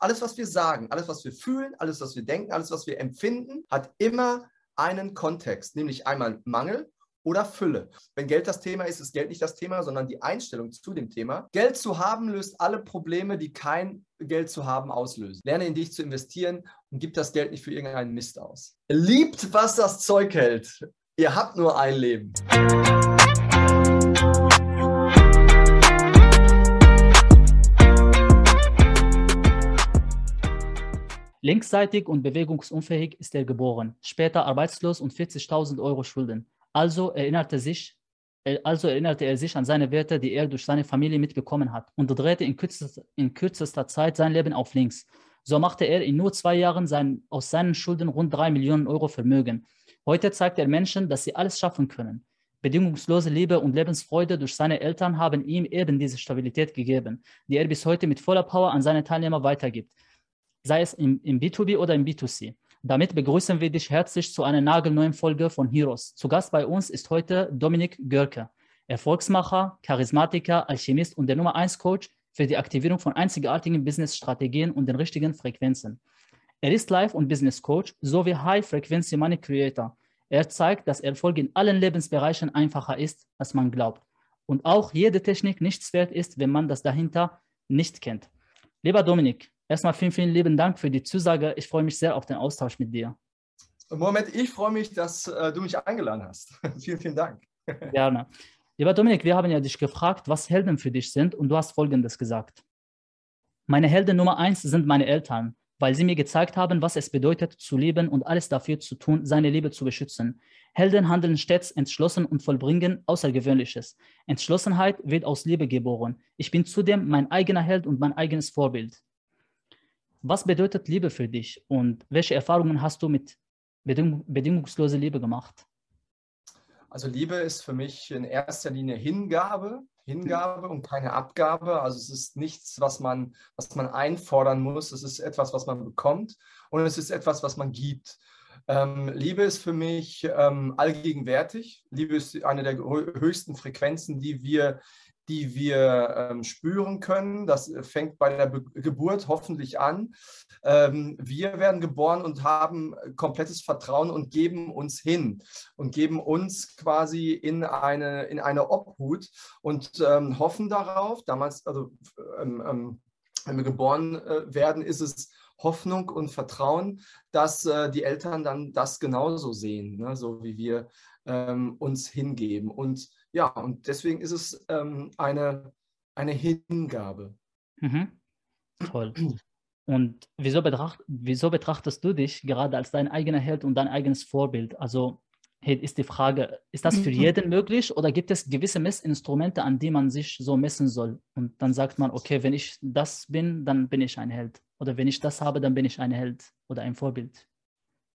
alles, was wir sagen, alles, was wir fühlen, alles, was wir denken, alles, was wir empfinden, hat immer einen Kontext, nämlich einmal Mangel oder Fülle. Wenn Geld das Thema ist, ist Geld nicht das Thema, sondern die Einstellung zu dem Thema. Geld zu haben löst alle Probleme, die kein Geld zu haben auslösen. Lerne in dich zu investieren und gib das Geld nicht für irgendeinen Mist aus. Liebt, was das Zeug hält. Ihr habt nur ein Leben. Linksseitig und bewegungsunfähig ist er geboren, später arbeitslos und 40.000 Euro Schulden. Also erinnerte, sich, also erinnerte er sich an seine Werte, die er durch seine Familie mitbekommen hat, und drehte in kürzester, in kürzester Zeit sein Leben auf links. So machte er in nur zwei Jahren sein, aus seinen Schulden rund drei Millionen Euro Vermögen. Heute zeigt er Menschen, dass sie alles schaffen können. Bedingungslose Liebe und Lebensfreude durch seine Eltern haben ihm eben diese Stabilität gegeben, die er bis heute mit voller Power an seine Teilnehmer weitergibt sei es im, im B2B oder im B2C. Damit begrüßen wir dich herzlich zu einer nagelneuen Folge von Heroes. Zu Gast bei uns ist heute Dominik Görke, Erfolgsmacher, Charismatiker, Alchemist und der Nummer 1 Coach für die Aktivierung von einzigartigen Business-Strategien und den richtigen Frequenzen. Er ist Life- und Business Coach sowie High-Frequency Money Creator. Er zeigt, dass Erfolg in allen Lebensbereichen einfacher ist, als man glaubt. Und auch jede Technik nichts wert ist, wenn man das dahinter nicht kennt. Lieber Dominik, Erstmal vielen, vielen lieben Dank für die Zusage. Ich freue mich sehr auf den Austausch mit dir. Moment, ich freue mich, dass äh, du mich eingeladen hast. vielen, vielen Dank. Gerne. Lieber Dominik, wir haben ja dich gefragt, was Helden für dich sind und du hast Folgendes gesagt. Meine Helden Nummer eins sind meine Eltern, weil sie mir gezeigt haben, was es bedeutet, zu leben und alles dafür zu tun, seine Liebe zu beschützen. Helden handeln stets entschlossen und vollbringen Außergewöhnliches. Entschlossenheit wird aus Liebe geboren. Ich bin zudem mein eigener Held und mein eigenes Vorbild. Was bedeutet Liebe für dich und welche Erfahrungen hast du mit beding bedingungsloser Liebe gemacht? Also Liebe ist für mich in erster Linie Hingabe, Hingabe und keine Abgabe. Also es ist nichts, was man, was man einfordern muss. Es ist etwas, was man bekommt und es ist etwas, was man gibt. Ähm, Liebe ist für mich ähm, allgegenwärtig. Liebe ist eine der höchsten Frequenzen, die wir die wir ähm, spüren können. Das fängt bei der Be Geburt hoffentlich an. Ähm, wir werden geboren und haben komplettes Vertrauen und geben uns hin und geben uns quasi in eine, in eine Obhut und ähm, hoffen darauf. Damals, also ähm, ähm, wenn wir geboren äh, werden, ist es Hoffnung und Vertrauen, dass äh, die Eltern dann das genauso sehen, ne? so wie wir ähm, uns hingeben. Und ja, und deswegen ist es ähm, eine, eine Hingabe. Mhm. Toll. Und wieso, betracht, wieso betrachtest du dich gerade als dein eigener Held und dein eigenes Vorbild? Also ist die Frage, ist das für jeden möglich oder gibt es gewisse Messinstrumente, an die man sich so messen soll? Und dann sagt man, okay, wenn ich das bin, dann bin ich ein Held. Oder wenn ich das habe, dann bin ich ein Held oder ein Vorbild.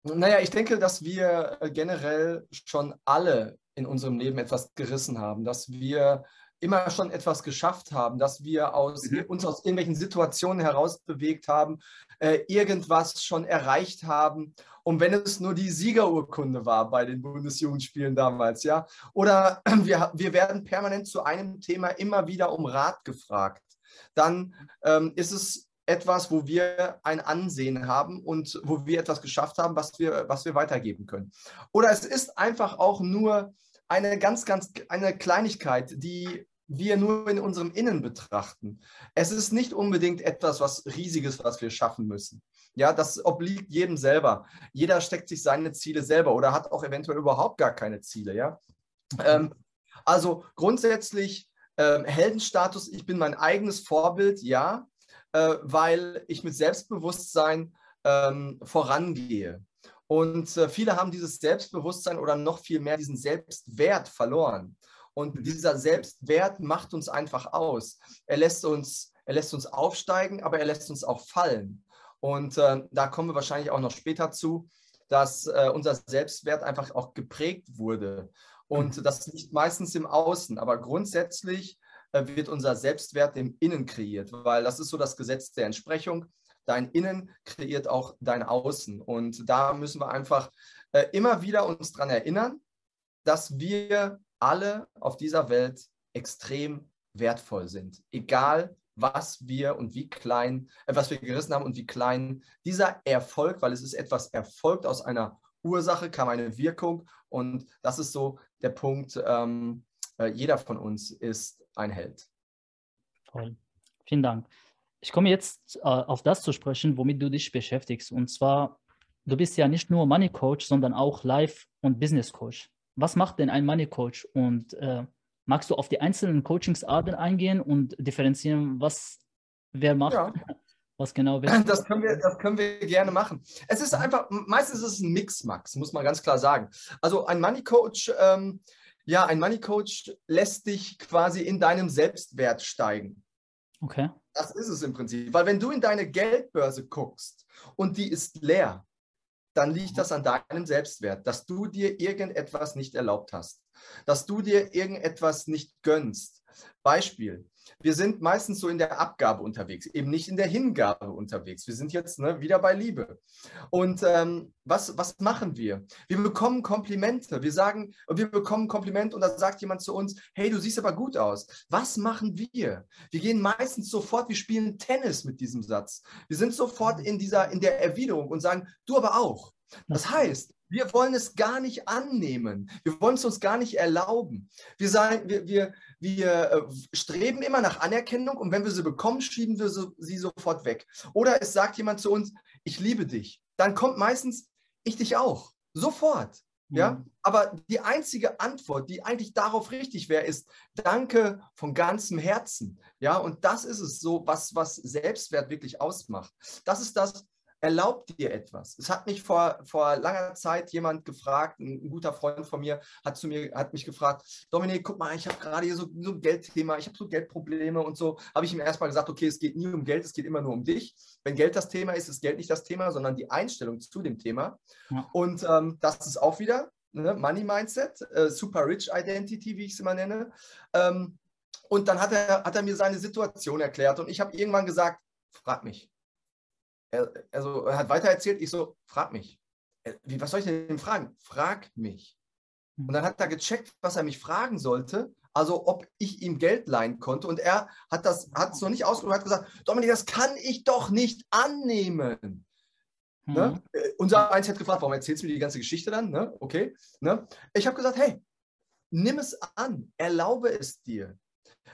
Naja, ich denke, dass wir äh, generell schon alle in unserem Leben etwas gerissen haben, dass wir immer schon etwas geschafft haben, dass wir aus, mhm. uns aus irgendwelchen Situationen heraus bewegt haben, äh, irgendwas schon erreicht haben. Und wenn es nur die Siegerurkunde war bei den Bundesjugendspielen damals, ja, oder wir, wir werden permanent zu einem Thema immer wieder um Rat gefragt, dann ähm, ist es etwas, wo wir ein Ansehen haben und wo wir etwas geschafft haben, was wir, was wir weitergeben können. Oder es ist einfach auch nur eine ganz, ganz, eine Kleinigkeit, die wir nur in unserem Innen betrachten. Es ist nicht unbedingt etwas, was Riesiges, was wir schaffen müssen. Ja, das obliegt jedem selber. Jeder steckt sich seine Ziele selber oder hat auch eventuell überhaupt gar keine Ziele. Ja, ähm, also grundsätzlich ähm, Heldenstatus. Ich bin mein eigenes Vorbild. Ja, äh, weil ich mit Selbstbewusstsein ähm, vorangehe. Und äh, viele haben dieses Selbstbewusstsein oder noch viel mehr diesen Selbstwert verloren. Und mhm. dieser Selbstwert macht uns einfach aus. Er lässt uns, er lässt uns aufsteigen, aber er lässt uns auch fallen. Und äh, da kommen wir wahrscheinlich auch noch später zu, dass äh, unser Selbstwert einfach auch geprägt wurde. Und mhm. das liegt meistens im Außen. Aber grundsätzlich äh, wird unser Selbstwert im Innen kreiert, weil das ist so das Gesetz der Entsprechung. Dein Innen kreiert auch dein Außen. Und da müssen wir einfach äh, immer wieder uns daran erinnern, dass wir alle auf dieser Welt extrem wertvoll sind, egal was wir und wie klein, äh, was wir gerissen haben und wie klein dieser Erfolg, weil es ist etwas erfolgt aus einer Ursache, kam eine Wirkung und das ist so der Punkt, ähm, äh, jeder von uns ist ein Held. Toll. Vielen Dank. Ich komme jetzt äh, auf das zu sprechen, womit du dich beschäftigst. Und zwar, du bist ja nicht nur Money Coach, sondern auch Life- und Business Coach. Was macht denn ein Money Coach? Und äh, magst du auf die einzelnen Coachingsarten eingehen und differenzieren, was wer macht? Ja. Was genau wird? Das können, wir, das können wir gerne machen. Es ist einfach, meistens ist es ein Mix, Max, muss man ganz klar sagen. Also ein Money Coach, ähm, ja, ein Money Coach lässt dich quasi in deinem Selbstwert steigen. Okay. Das ist es im Prinzip. Weil wenn du in deine Geldbörse guckst und die ist leer, dann liegt das an deinem Selbstwert, dass du dir irgendetwas nicht erlaubt hast, dass du dir irgendetwas nicht gönnst. Beispiel, wir sind meistens so in der Abgabe unterwegs, eben nicht in der Hingabe unterwegs. Wir sind jetzt ne, wieder bei Liebe. Und ähm, was, was machen wir? Wir bekommen Komplimente. Wir sagen, wir bekommen Kompliment und da sagt jemand zu uns, hey, du siehst aber gut aus. Was machen wir? Wir gehen meistens sofort, wir spielen Tennis mit diesem Satz. Wir sind sofort in dieser, in der Erwiderung und sagen, du aber auch. Das heißt, wir wollen es gar nicht annehmen. Wir wollen es uns gar nicht erlauben. Wir, sagen, wir, wir, wir äh, streben immer nach Anerkennung und wenn wir sie bekommen, schieben wir sie sofort weg. Oder es sagt jemand zu uns, ich liebe dich. Dann kommt meistens, ich dich auch. Sofort. Ja, mhm. aber die einzige Antwort, die eigentlich darauf richtig wäre, ist Danke von ganzem Herzen. Ja, und das ist es so, was, was Selbstwert wirklich ausmacht. Das ist das, erlaubt dir etwas. Es hat mich vor, vor langer Zeit jemand gefragt, ein, ein, guter Freund von mir hat zu mir, hat mich gefragt, Dominik, guck mal, ich habe gerade hier so, so ein Geldthema, ich habe so Geldprobleme und so. Habe ich ihm erstmal gesagt, okay, es geht nie um Geld, es geht immer nur um dich. Wenn Geld das Thema ist, ist Geld nicht das Thema, sondern die Einstellung zu dem Thema. Ja. Und ähm, das ist auch wieder ne, Money Mindset, äh, Super Rich Identity, wie ich es immer nenne. Ähm, und dann hat er, hat er mir seine Situation erklärt und ich habe irgendwann gesagt, frag mich er, also er hat weiter erzählt, ich so, frag mich. Wie, was soll ich denn fragen? Frag mich. Und dann hat er gecheckt, was er mich fragen sollte, also ob ich ihm Geld leihen konnte. Und er hat das hat es noch nicht ausgedrückt, hat gesagt, Dominik, das kann ich doch nicht annehmen. Mhm. Ne? Unser Eins hat gefragt, warum erzählst du mir die ganze Geschichte dann? Ne? Okay. Ne? Ich habe gesagt, hey, nimm es an, erlaube es dir.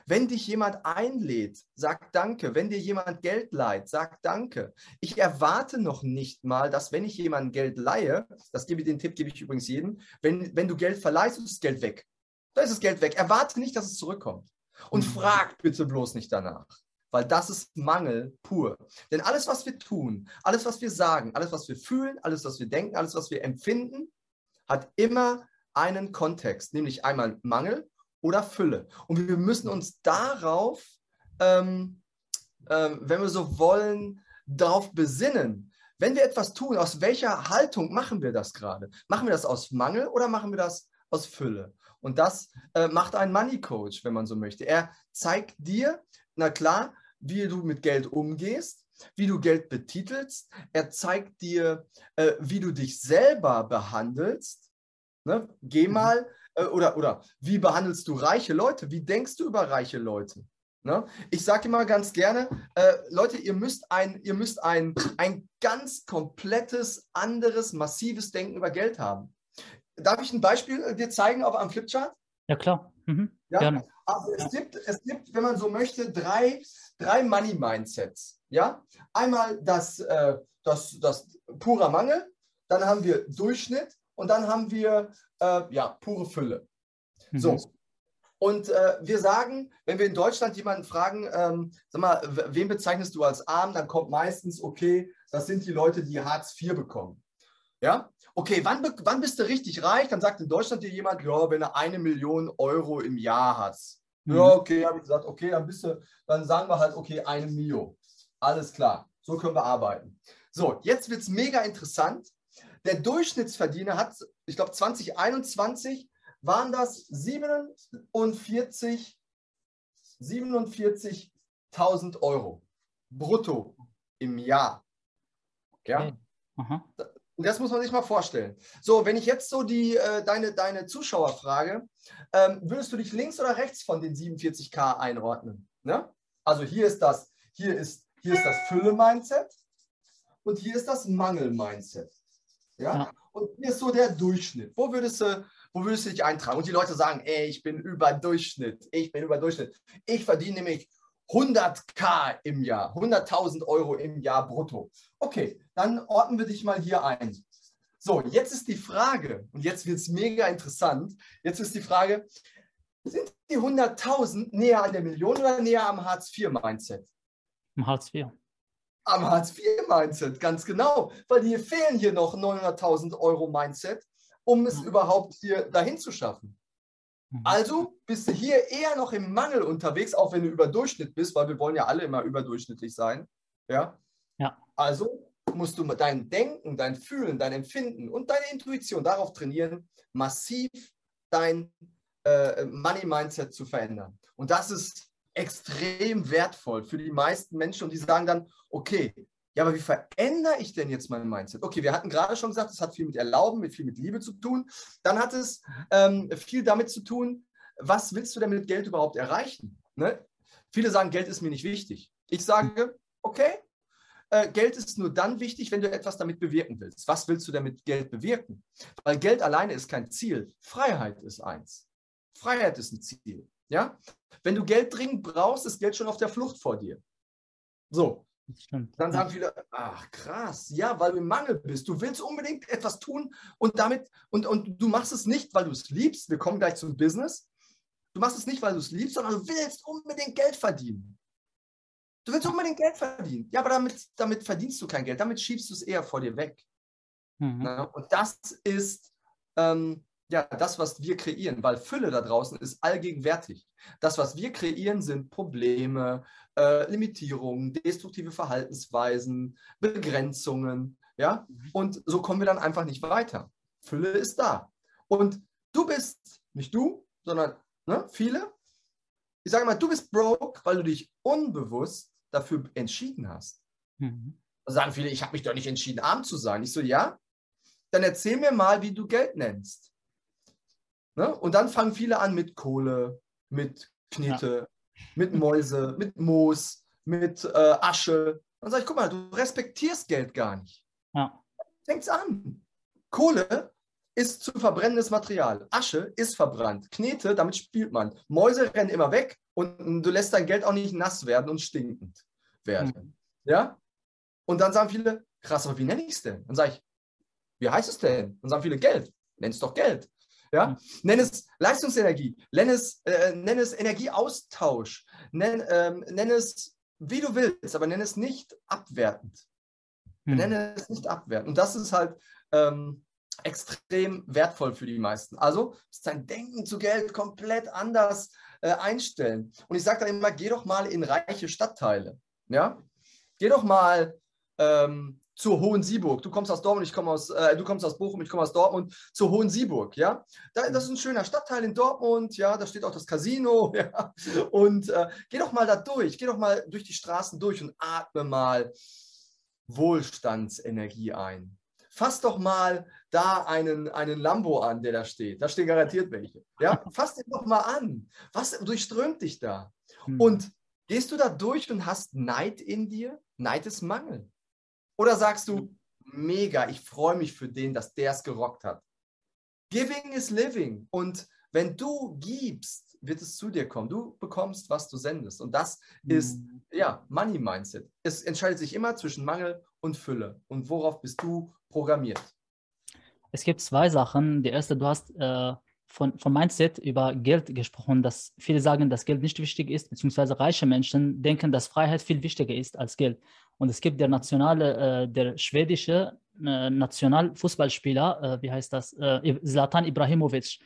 Wenn dich jemand einlädt, sag Danke. Wenn dir jemand Geld leiht, sag Danke. Ich erwarte noch nicht mal, dass wenn ich jemandem Geld leihe, das gebe ich den Tipp, gebe ich übrigens jedem, wenn, wenn du Geld verleihst, ist das Geld weg. Da ist das Geld weg. Erwarte nicht, dass es zurückkommt. Und mhm. frag bitte bloß nicht danach. Weil das ist Mangel pur. Denn alles, was wir tun, alles, was wir sagen, alles, was wir fühlen, alles, was wir denken, alles, was wir empfinden, hat immer einen Kontext, nämlich einmal Mangel oder Fülle. Und wir müssen uns darauf, ähm, äh, wenn wir so wollen, darauf besinnen. Wenn wir etwas tun, aus welcher Haltung machen wir das gerade? Machen wir das aus Mangel oder machen wir das aus Fülle? Und das äh, macht ein Money Coach, wenn man so möchte. Er zeigt dir, na klar, wie du mit Geld umgehst, wie du Geld betitelst. Er zeigt dir, äh, wie du dich selber behandelst. Ne? Geh mhm. mal äh, oder, oder wie behandelst du reiche Leute? Wie denkst du über reiche Leute? Ne? Ich sage immer ganz gerne, äh, Leute, ihr müsst, ein, ihr müsst ein, ein ganz komplettes, anderes, massives Denken über Geld haben. Darf ich ein Beispiel äh, dir zeigen auf einem Flipchart? Ja, klar. Mhm. Ja? Gerne. Also es, ja. gibt, es gibt, wenn man so möchte, drei, drei Money-Mindsets. Ja? Einmal das, äh, das, das purer Mangel, dann haben wir Durchschnitt und dann haben wir äh, ja, pure Fülle. Mhm. So. Und äh, wir sagen, wenn wir in Deutschland jemanden fragen, ähm, sag mal, wen bezeichnest du als arm, dann kommt meistens, okay, das sind die Leute, die Hartz IV bekommen. Ja? Okay, wann, wann bist du richtig reich? Dann sagt in Deutschland dir jemand, ja, wenn du eine Million Euro im Jahr hast. Mhm. Ja, okay, habe ich gesagt, okay, dann bist du, dann sagen wir halt, okay, eine Million. Alles klar, so können wir arbeiten. So, jetzt wird es mega interessant. Der Durchschnittsverdiener hat, ich glaube 2021 waren das 47 47.000 Euro brutto im Jahr. Ja. Okay. Das muss man sich mal vorstellen. So, wenn ich jetzt so die, äh, deine, deine Zuschauer frage, ähm, würdest du dich links oder rechts von den 47k einordnen? Ne? Also hier ist das, hier ist, hier ist das Fülle-Mindset und hier ist das Mangel-Mindset. Ja? ja? Und hier ist so der Durchschnitt. Wo würdest du, wo würdest du dich eintragen? Und die Leute sagen, ey, ich bin über Durchschnitt. Ich bin über Durchschnitt. Ich verdiene nämlich 100k im Jahr, 100.000 Euro im Jahr brutto. Okay, dann ordnen wir dich mal hier ein. So, jetzt ist die Frage, und jetzt wird es mega interessant, jetzt ist die Frage, sind die 100.000 näher an der Million oder näher am Hartz-IV-Mindset? Am Hartz IV. Am Hartz-IV-Mindset, ganz genau. Weil hier fehlen hier noch 900.000 Euro Mindset, um es mhm. überhaupt hier dahin zu schaffen. Mhm. Also bist du hier eher noch im Mangel unterwegs, auch wenn du über Durchschnitt bist, weil wir wollen ja alle immer überdurchschnittlich sein. Ja. ja. Also musst du dein Denken, dein Fühlen, dein Empfinden und deine Intuition darauf trainieren, massiv dein äh, Money-Mindset zu verändern. Und das ist extrem wertvoll für die meisten Menschen und die sagen dann, okay, ja, aber wie verändere ich denn jetzt mein Mindset? Okay, wir hatten gerade schon gesagt, es hat viel mit Erlauben, mit viel mit Liebe zu tun. Dann hat es ähm, viel damit zu tun, was willst du denn mit Geld überhaupt erreichen? Ne? Viele sagen, Geld ist mir nicht wichtig. Ich sage, okay, äh, Geld ist nur dann wichtig, wenn du etwas damit bewirken willst. Was willst du denn mit Geld bewirken? Weil Geld alleine ist kein Ziel. Freiheit ist eins. Freiheit ist ein Ziel. Ja? Wenn du Geld dringend brauchst, ist Geld schon auf der Flucht vor dir. So. Dann sagen viele, ach krass, ja, weil du im Mangel bist. Du willst unbedingt etwas tun und damit, und, und du machst es nicht, weil du es liebst. Wir kommen gleich zum Business. Du machst es nicht, weil du es liebst, sondern du willst unbedingt Geld verdienen. Du willst unbedingt Geld verdienen. Ja, aber damit, damit verdienst du kein Geld. Damit schiebst du es eher vor dir weg. Mhm. und das ist ähm, ja das, was wir kreieren, weil Fülle da draußen ist allgegenwärtig. Das, was wir kreieren, sind Probleme, äh, Limitierungen, destruktive Verhaltensweisen, Begrenzungen. Ja, mhm. und so kommen wir dann einfach nicht weiter. Fülle ist da. Und du bist, nicht du, sondern ne, viele. Ich sage mal, du bist broke, weil du dich unbewusst dafür entschieden hast. Mhm. Da sagen viele, ich habe mich doch nicht entschieden, arm zu sein. Ich so, ja, dann erzähl mir mal, wie du Geld nennst. Ne? Und dann fangen viele an mit Kohle, mit Knete, ja. mit Mäuse, mit Moos, mit äh, Asche. Dann sage ich, guck mal, du respektierst Geld gar nicht. Ja. Fängt's an. Kohle ist zu verbrennendes Material. Asche ist verbrannt. Knete, damit spielt man. Mäuse rennen immer weg und du lässt dein Geld auch nicht nass werden und stinkend werden. Mhm. Ja? Und dann sagen viele, krass, aber wie nenne ich es denn? Dann sage ich, wie heißt es denn? Dann sagen viele, Geld. Nenn es doch Geld. Ja? Mhm. Nenn es Leistungsenergie, nenn es, äh, nenn es Energieaustausch, nenn, ähm, nenn es, wie du willst, aber nenn es nicht abwertend. Mhm. Nenne es nicht abwertend. Und das ist halt ähm, extrem wertvoll für die meisten. Also ist dein Denken zu Geld komplett anders äh, einstellen. Und ich sage dann immer, geh doch mal in reiche Stadtteile. Ja? Geh doch mal ähm, zur Hohensieburg. Du kommst aus Dortmund, ich komme aus, äh, du kommst aus Bochum, ich komme aus Dortmund, zur Hohensieburg, ja. Da, das ist ein schöner Stadtteil in Dortmund, ja, da steht auch das Casino, ja. Und äh, geh doch mal da durch, geh doch mal durch die Straßen durch und atme mal Wohlstandsenergie ein. Fass doch mal da einen, einen Lambo an, der da steht. Da stehen garantiert welche. Ja, fass den doch mal an. Was durchströmt dich da? Hm. Und gehst du da durch und hast Neid in dir? Neid ist Mangel. Oder sagst du, mega, ich freue mich für den, dass der es gerockt hat. Giving is living. Und wenn du gibst, wird es zu dir kommen. Du bekommst, was du sendest. Und das mhm. ist, ja, Money Mindset. Es entscheidet sich immer zwischen Mangel und Fülle. Und worauf bist du programmiert? Es gibt zwei Sachen. Die erste, du hast äh, von, von Mindset über Geld gesprochen, dass viele sagen, dass Geld nicht wichtig ist, beziehungsweise reiche Menschen denken, dass Freiheit viel wichtiger ist als Geld. Und es gibt der nationale, äh, der schwedische äh, Nationalfußballspieler, äh, wie heißt das, äh, Zlatan Ibrahimovic.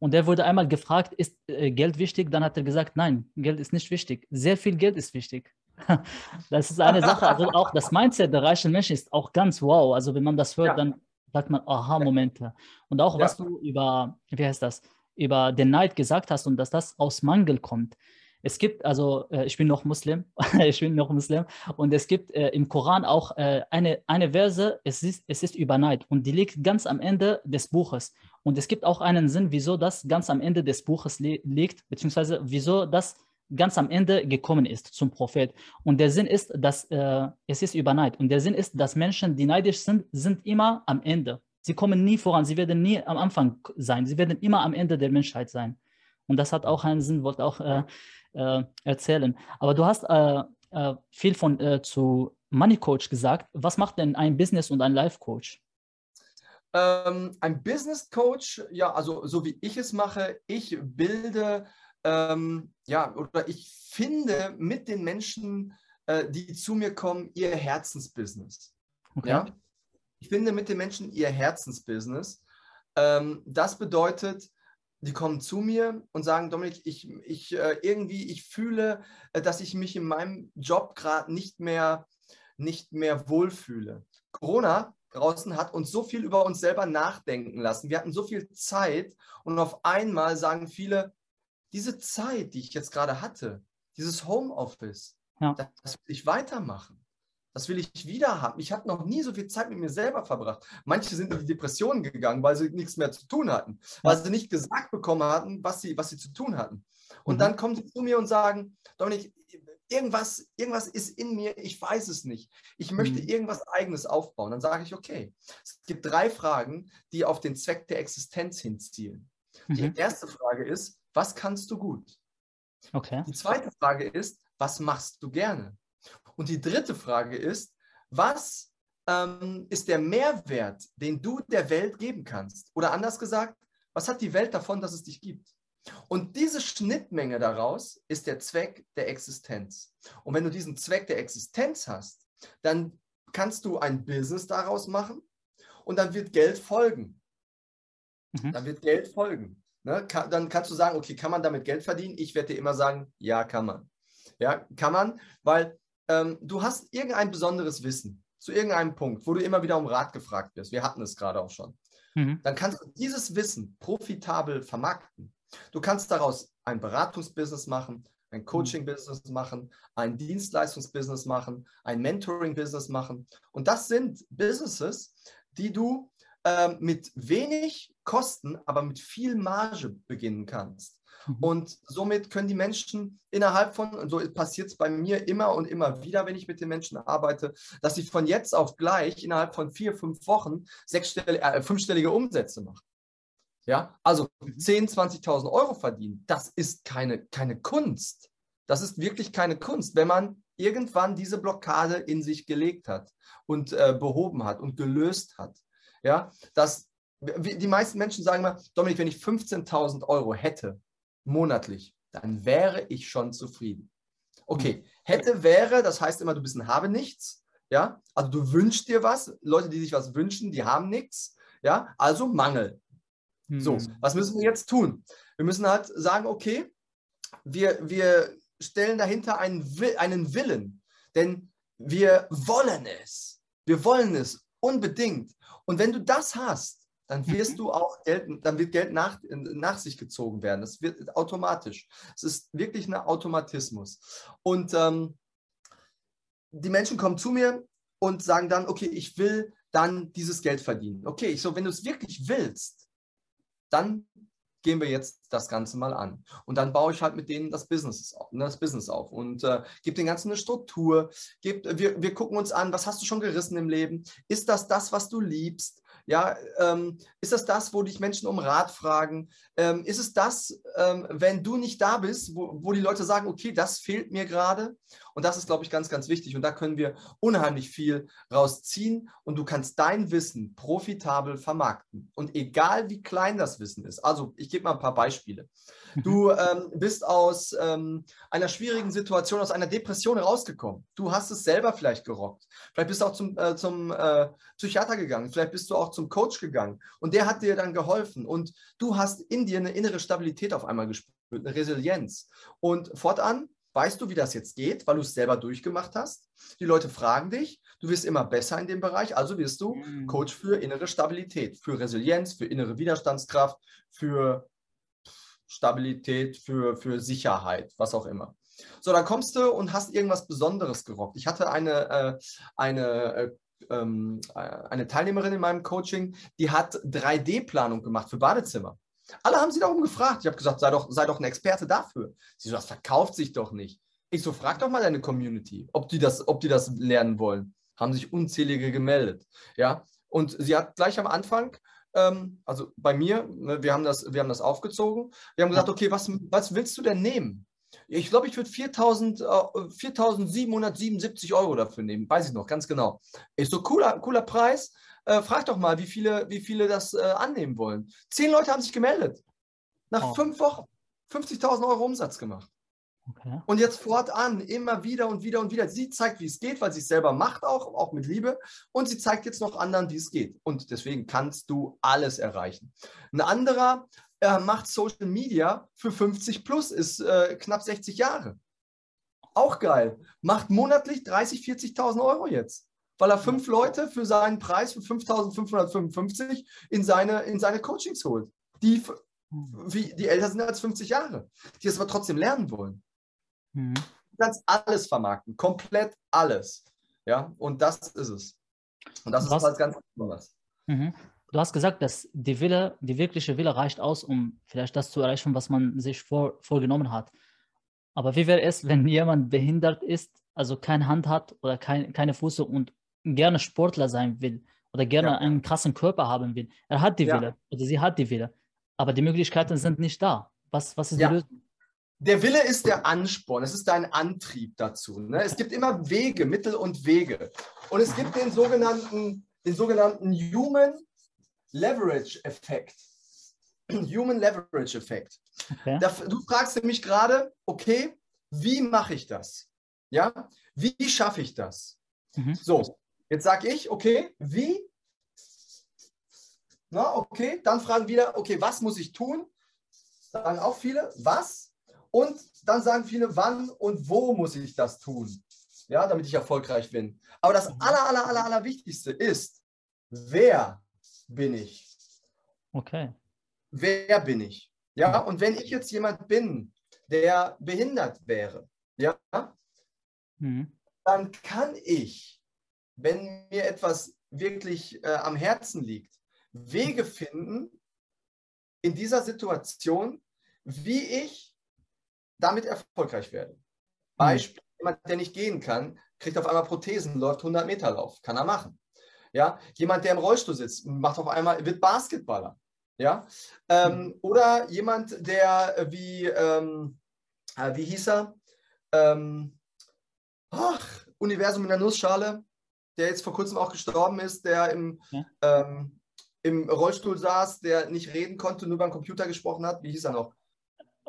Und der wurde einmal gefragt, ist äh, Geld wichtig? Dann hat er gesagt, nein, Geld ist nicht wichtig. Sehr viel Geld ist wichtig. das ist eine Sache. Also auch das Mindset der reichen Menschen ist auch ganz wow. Also wenn man das hört, ja. dann sagt man, aha-Momente. Und auch, ja. was du über, wie heißt das, über den Neid gesagt hast und dass das aus Mangel kommt. Es gibt, also äh, ich bin noch Muslim, ich bin noch Muslim und es gibt äh, im Koran auch äh, eine, eine Verse, es ist, es ist über Neid und die liegt ganz am Ende des Buches. Und es gibt auch einen Sinn, wieso das ganz am Ende des Buches li liegt, beziehungsweise wieso das ganz am Ende gekommen ist zum Prophet. Und der Sinn ist, dass äh, es ist über Neid. Und der Sinn ist, dass Menschen, die neidisch sind, sind immer am Ende. Sie kommen nie voran, sie werden nie am Anfang sein, sie werden immer am Ende der Menschheit sein. Und das hat auch einen Sinn, wollte auch äh, äh, erzählen. Aber du hast äh, äh, viel von äh, zu Money Coach gesagt. Was macht denn ein Business und ein Life Coach? Ähm, ein Business Coach, ja, also so wie ich es mache, ich bilde, ähm, ja, oder ich finde mit den Menschen, äh, die zu mir kommen, ihr Herzensbusiness. Okay. Ja? Ich finde mit den Menschen ihr Herzensbusiness. Ähm, das bedeutet, die kommen zu mir und sagen, Dominik, ich, ich äh, irgendwie, ich fühle, äh, dass ich mich in meinem Job gerade nicht mehr, nicht mehr wohlfühle. Corona draußen hat uns so viel über uns selber nachdenken lassen. Wir hatten so viel Zeit und auf einmal sagen viele, diese Zeit, die ich jetzt gerade hatte, dieses Homeoffice, ja. das will ich weitermachen. Das will ich wieder haben. Ich habe noch nie so viel Zeit mit mir selber verbracht. Manche sind in die Depressionen gegangen, weil sie nichts mehr zu tun hatten, weil sie nicht gesagt bekommen hatten, was sie, was sie zu tun hatten. Und mhm. dann kommen sie zu mir und sagen, Dominik, irgendwas, irgendwas ist in mir, ich weiß es nicht. Ich möchte mhm. irgendwas Eigenes aufbauen. Dann sage ich, okay, es gibt drei Fragen, die auf den Zweck der Existenz hinzielen. Mhm. Die erste Frage ist, was kannst du gut? Okay. Die zweite Frage ist, was machst du gerne? Und die dritte Frage ist, was ähm, ist der Mehrwert, den du der Welt geben kannst? Oder anders gesagt, was hat die Welt davon, dass es dich gibt? Und diese Schnittmenge daraus ist der Zweck der Existenz. Und wenn du diesen Zweck der Existenz hast, dann kannst du ein Business daraus machen und dann wird Geld folgen. Mhm. Dann wird Geld folgen. Ne? Kann, dann kannst du sagen, okay, kann man damit Geld verdienen? Ich werde dir immer sagen, ja, kann man. Ja, kann man, weil ähm, du hast irgendein besonderes Wissen zu irgendeinem Punkt, wo du immer wieder um Rat gefragt wirst. Wir hatten es gerade auch schon. Mhm. Dann kannst du dieses Wissen profitabel vermarkten. Du kannst daraus ein Beratungsbusiness machen, ein Coaching-Business machen, ein Dienstleistungsbusiness machen, ein Mentoring-Business machen. Und das sind Businesses, die du ähm, mit wenig Kosten, aber mit viel Marge beginnen kannst. Mhm. Und somit können die Menschen innerhalb von, und so passiert es bei mir immer und immer wieder, wenn ich mit den Menschen arbeite, dass sie von jetzt auf gleich innerhalb von vier, fünf Wochen sechsstellige, äh, fünfstellige Umsätze machen. Ja, also 10.000, mhm. 20.000 Euro verdienen, das ist keine, keine Kunst. Das ist wirklich keine Kunst, wenn man irgendwann diese Blockade in sich gelegt hat und äh, behoben hat und gelöst hat. Ja, das, die meisten Menschen sagen immer, Dominik, wenn ich 15.000 Euro hätte, monatlich, dann wäre ich schon zufrieden. Okay, hm. hätte, wäre, das heißt immer, du bist ein Habe nichts. Ja, also du wünschst dir was. Leute, die sich was wünschen, die haben nichts. Ja, also Mangel. Mhm. So, hm. was müssen wir jetzt tun? Wir müssen halt sagen, okay, wir, wir stellen dahinter einen, einen Willen, denn wir wollen es. Wir wollen es unbedingt. Und wenn du das hast, dann wirst mhm. du auch Geld, dann wird Geld nach, nach sich gezogen werden. Das wird automatisch. Es ist wirklich ein Automatismus. Und ähm, die Menschen kommen zu mir und sagen dann, okay, ich will dann dieses Geld verdienen. Okay, so wenn du es wirklich willst, dann gehen wir jetzt das Ganze mal an. Und dann baue ich halt mit denen das Business auf, das Business auf und äh, gebe den Ganzen eine Struktur. Gib, wir, wir gucken uns an, was hast du schon gerissen im Leben? Ist das das, was du liebst? Ja, ähm, ist das das, wo dich Menschen um Rat fragen? Ähm, ist es das, ähm, wenn du nicht da bist, wo, wo die Leute sagen, okay, das fehlt mir gerade? Und das ist, glaube ich, ganz, ganz wichtig. Und da können wir unheimlich viel rausziehen. Und du kannst dein Wissen profitabel vermarkten. Und egal wie klein das Wissen ist. Also, ich gebe mal ein paar Beispiele. Mhm. Du ähm, bist aus ähm, einer schwierigen Situation, aus einer Depression rausgekommen. Du hast es selber vielleicht gerockt. Vielleicht bist du auch zum, äh, zum äh, Psychiater gegangen. Vielleicht bist du auch zum Coach gegangen. Und der hat dir dann geholfen. Und du hast in dir eine innere Stabilität auf einmal gespürt, eine Resilienz. Und fortan weißt du, wie das jetzt geht, weil du es selber durchgemacht hast. Die Leute fragen dich, du wirst immer besser in dem Bereich, also wirst du mhm. Coach für innere Stabilität, für Resilienz, für innere Widerstandskraft, für Stabilität, für, für Sicherheit, was auch immer. So, dann kommst du und hast irgendwas Besonderes gerockt. Ich hatte eine, äh, eine, äh, ähm, äh, eine Teilnehmerin in meinem Coaching, die hat 3D-Planung gemacht für Badezimmer. Alle haben sie darum gefragt. Ich habe gesagt, sei doch, sei doch ein Experte dafür. Sie so, das verkauft sich doch nicht. Ich so, frag doch mal deine Community, ob die das, ob die das lernen wollen. Haben sich unzählige gemeldet. Ja, und sie hat gleich am Anfang, ähm, also bei mir, ne, wir, haben das, wir haben das aufgezogen. Wir haben gesagt, okay, was, was willst du denn nehmen? Ich glaube, ich würde 4.777 Euro dafür nehmen. Weiß ich noch, ganz genau. Ist so cooler, cooler Preis. Äh, frag doch mal, wie viele, wie viele das äh, annehmen wollen. Zehn Leute haben sich gemeldet. Nach oh. fünf Wochen 50.000 Euro Umsatz gemacht. Okay. Und jetzt fortan, immer wieder und wieder und wieder. Sie zeigt, wie es geht, weil sie es selber macht, auch, auch mit Liebe. Und sie zeigt jetzt noch anderen, wie es geht. Und deswegen kannst du alles erreichen. Ein anderer äh, macht Social Media für 50 plus, ist äh, knapp 60 Jahre. Auch geil. Macht monatlich 30, 40.000 Euro jetzt, weil er fünf Leute für seinen Preis von 5.555 in seine, in seine Coachings holt, die, wie, die älter sind als 50 Jahre, die es aber trotzdem lernen wollen. Mhm. Du kannst alles vermarkten, komplett alles. Ja, und das ist es. Und das Was? ist halt ganz besonders. Mhm. Du hast gesagt, dass die Wille, die wirkliche Wille reicht aus, um vielleicht das zu erreichen, was man sich vor, vorgenommen hat. Aber wie wäre es, wenn jemand behindert ist, also keine Hand hat oder kein, keine Fuße und gerne Sportler sein will oder gerne ja. einen krassen Körper haben will? Er hat die ja. Wille oder sie hat die Wille, aber die Möglichkeiten sind nicht da. Was, was ist ja. die Lösung? Der Wille ist der Ansporn, es ist dein Antrieb dazu. Ne? Es gibt immer Wege, Mittel und Wege. Und es gibt den sogenannten, den sogenannten Human Leverage-Effekt. Human Leverage-Effekt. Okay. Du fragst mich gerade, okay, wie mache ich das? Ja, wie schaffe ich das? Mhm. So, jetzt sage ich, okay, wie? Na, okay, dann fragen wieder, okay, was muss ich tun? Sagen auch viele, was? Und dann sagen viele, wann und wo muss ich das tun? Ja, damit ich erfolgreich bin. Aber das mhm. aller, aller, aller, aller Wichtigste ist, wer bin ich? Okay. Wer bin ich? Ja, und wenn ich jetzt jemand bin, der behindert wäre, ja, mhm. dann kann ich, wenn mir etwas wirklich äh, am Herzen liegt, Wege finden in dieser Situation, wie ich damit erfolgreich werde. Mhm. Beispiel, jemand, der nicht gehen kann, kriegt auf einmal Prothesen, läuft 100 Meter Lauf, kann er machen. Ja, jemand, der im Rollstuhl sitzt, macht auf einmal, wird Basketballer. Ja, ähm, mhm. oder jemand, der äh, wie, ähm, äh, wie hieß er? Ähm, ach, Universum in der Nussschale, der jetzt vor kurzem auch gestorben ist, der im, ja. ähm, im Rollstuhl saß, der nicht reden konnte, nur beim Computer gesprochen hat. Wie hieß er noch?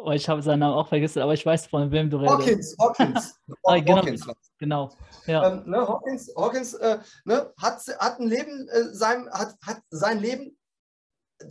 Oh, ich habe seinen Namen auch vergessen, aber ich weiß, von wem du redest. Hawkins, Hawkins. ah, genau, Hawkins. Genau. Ja. Ähm, ne, Hawkins, Hawkins äh, ne, hat, hat ein Leben, äh, sein, hat, hat sein Leben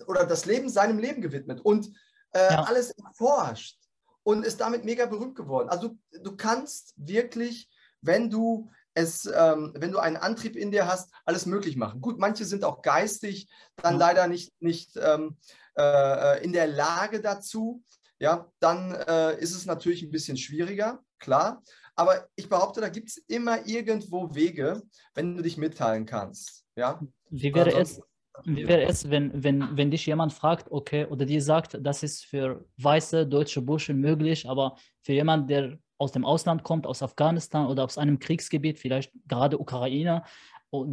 oder das Leben seinem Leben gewidmet und äh, ja. alles erforscht und ist damit mega berühmt geworden. Also du, du kannst wirklich, wenn du es, ähm, wenn du einen Antrieb in dir hast, alles möglich machen. Gut, manche sind auch geistig dann ja. leider nicht, nicht ähm, äh, in der Lage dazu. Ja, dann äh, ist es natürlich ein bisschen schwieriger, klar. Aber ich behaupte, da gibt es immer irgendwo Wege, wenn du dich mitteilen kannst. Ja? Wie wäre es, wie wäre es, wenn, wenn, wenn dich jemand fragt, okay, oder dir sagt, das ist für weiße deutsche Burschen möglich, aber für jemanden, der aus dem Ausland kommt, aus Afghanistan oder aus einem Kriegsgebiet, vielleicht gerade Ukraine,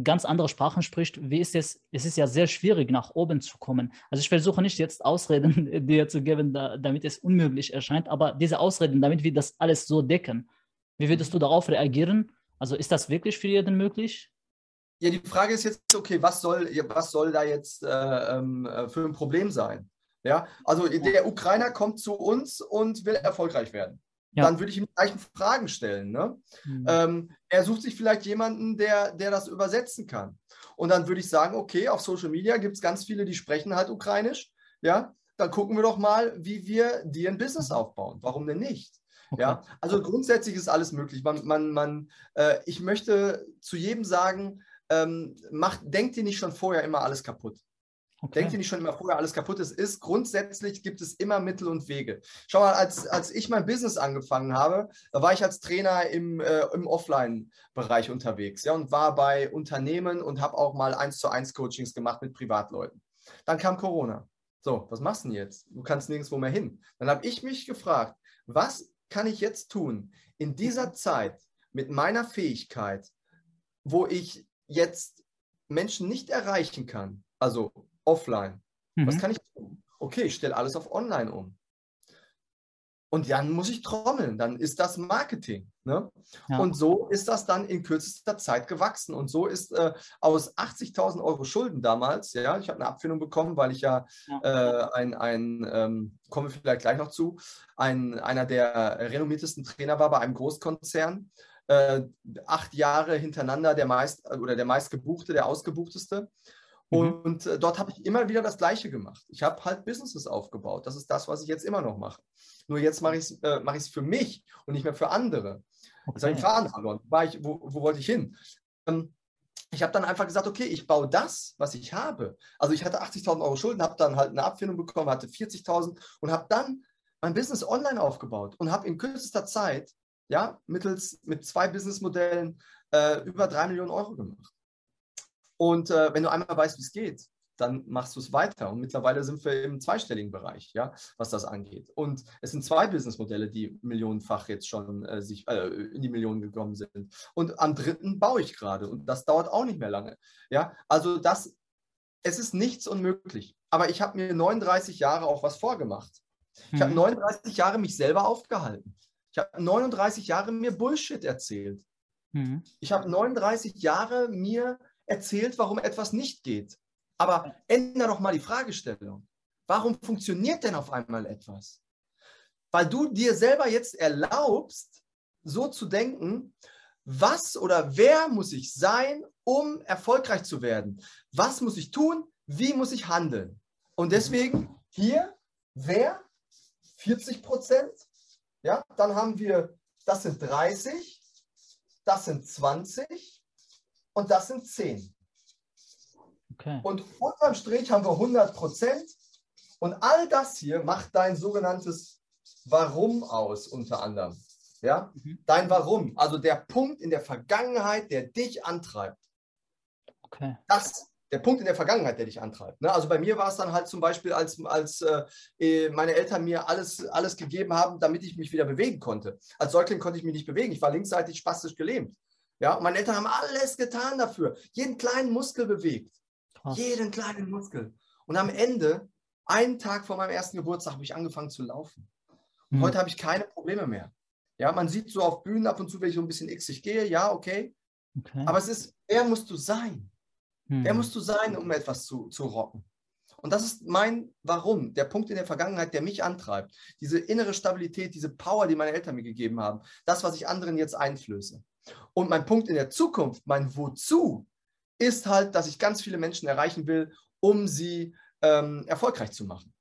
ganz andere Sprachen spricht, wie ist es? Es ist ja sehr schwierig, nach oben zu kommen. Also ich versuche nicht jetzt Ausreden dir zu geben, da, damit es unmöglich erscheint, aber diese Ausreden, damit wir das alles so decken, wie würdest du darauf reagieren? Also ist das wirklich für jeden möglich? Ja, die Frage ist jetzt, okay, was soll, was soll da jetzt äh, ähm, äh, für ein Problem sein? Ja, also der Ukrainer kommt zu uns und will erfolgreich werden. Ja. Dann würde ich ihm die gleichen Fragen stellen. Ne? Mhm. Ähm, er sucht sich vielleicht jemanden, der, der das übersetzen kann. Und dann würde ich sagen, okay, auf Social Media gibt es ganz viele, die sprechen halt Ukrainisch. Ja, dann gucken wir doch mal, wie wir dir ein Business aufbauen. Warum denn nicht? Okay. Ja, also grundsätzlich ist alles möglich. Man, man, man, äh, ich möchte zu jedem sagen, ähm, macht, denkt ihr nicht schon vorher immer alles kaputt. Okay. Denkt ihr nicht schon immer vorher alles kaputt Es ist. Grundsätzlich gibt es immer Mittel und Wege. Schau mal, als, als ich mein Business angefangen habe, da war ich als Trainer im, äh, im Offline-Bereich unterwegs ja, und war bei Unternehmen und habe auch mal eins zu eins Coachings gemacht mit Privatleuten. Dann kam Corona. So, was machst du denn jetzt? Du kannst nirgendwo mehr hin. Dann habe ich mich gefragt, was kann ich jetzt tun in dieser Zeit mit meiner Fähigkeit, wo ich jetzt Menschen nicht erreichen kann, also offline. Mhm. Was kann ich tun? Okay, ich stelle alles auf online um. Und dann muss ich trommeln, dann ist das Marketing. Ne? Ja. Und so ist das dann in kürzester Zeit gewachsen. Und so ist äh, aus 80.000 Euro Schulden damals, ja, ich habe eine Abfindung bekommen, weil ich ja, ja. Äh, ein, ein ähm, kommen wir vielleicht gleich noch zu, ein, einer der renommiertesten Trainer war bei einem Großkonzern. Äh, acht Jahre hintereinander der meist oder der meistgebuchte, der ausgebuchteste. Mhm. Und äh, dort habe ich immer wieder das Gleiche gemacht. Ich habe halt Businesses aufgebaut. Das ist das, was ich jetzt immer noch mache. Nur jetzt mache ich es äh, mach für mich und nicht mehr für andere. Okay. Jetzt habe ich Faden verloren. War ich, wo, wo wollte ich hin? Ähm, ich habe dann einfach gesagt, okay, ich baue das, was ich habe. Also ich hatte 80.000 Euro Schulden, habe dann halt eine Abfindung bekommen, hatte 40.000 und habe dann mein Business online aufgebaut und habe in kürzester Zeit, ja, mittels mit zwei Businessmodellen äh, über drei Millionen Euro gemacht. Und äh, wenn du einmal weißt, wie es geht, dann machst du es weiter. Und mittlerweile sind wir im zweistelligen Bereich, ja, was das angeht. Und es sind zwei Businessmodelle, die millionenfach jetzt schon äh, sich äh, in die Millionen gekommen sind. Und am dritten baue ich gerade und das dauert auch nicht mehr lange. Ja, also das, es ist nichts unmöglich. Aber ich habe mir 39 Jahre auch was vorgemacht. Ich habe 39 mhm. Jahre mich selber aufgehalten. Ich habe 39 Jahre mir Bullshit erzählt. Mhm. Ich habe 39 Jahre mir erzählt, warum etwas nicht geht. Aber ändere doch mal die Fragestellung. Warum funktioniert denn auf einmal etwas? Weil du dir selber jetzt erlaubst, so zu denken, was oder wer muss ich sein, um erfolgreich zu werden? Was muss ich tun? Wie muss ich handeln? Und deswegen hier, wer? 40 Prozent. Ja, dann haben wir, das sind 30, das sind 20 und das sind 10. Okay. Und unterm Strich haben wir 100 Prozent. Und all das hier macht dein sogenanntes Warum aus, unter anderem. Ja? Mhm. Dein Warum, also der Punkt in der Vergangenheit, der dich antreibt. Okay. Das, der Punkt in der Vergangenheit, der dich antreibt. Ne? Also bei mir war es dann halt zum Beispiel, als, als äh, meine Eltern mir alles, alles gegeben haben, damit ich mich wieder bewegen konnte. Als Säugling konnte ich mich nicht bewegen. Ich war linksseitig spastisch gelähmt. Ja, und meine Eltern haben alles getan dafür. Jeden kleinen Muskel bewegt. Krass. Jeden kleinen Muskel. Und am Ende, einen Tag vor meinem ersten Geburtstag, habe ich angefangen zu laufen. Und mhm. heute habe ich keine Probleme mehr. Ja, man sieht so auf Bühnen ab und zu, wenn ich so ein bisschen xig gehe, ja, okay. okay. Aber es ist, wer musst du sein? Mhm. Wer musst du sein, um etwas zu, zu rocken? Und das ist mein Warum, der Punkt in der Vergangenheit, der mich antreibt. Diese innere Stabilität, diese Power, die meine Eltern mir gegeben haben. Das, was ich anderen jetzt einflöße. Und mein Punkt in der Zukunft, mein Wozu, ist halt, dass ich ganz viele Menschen erreichen will, um sie ähm, erfolgreich zu machen.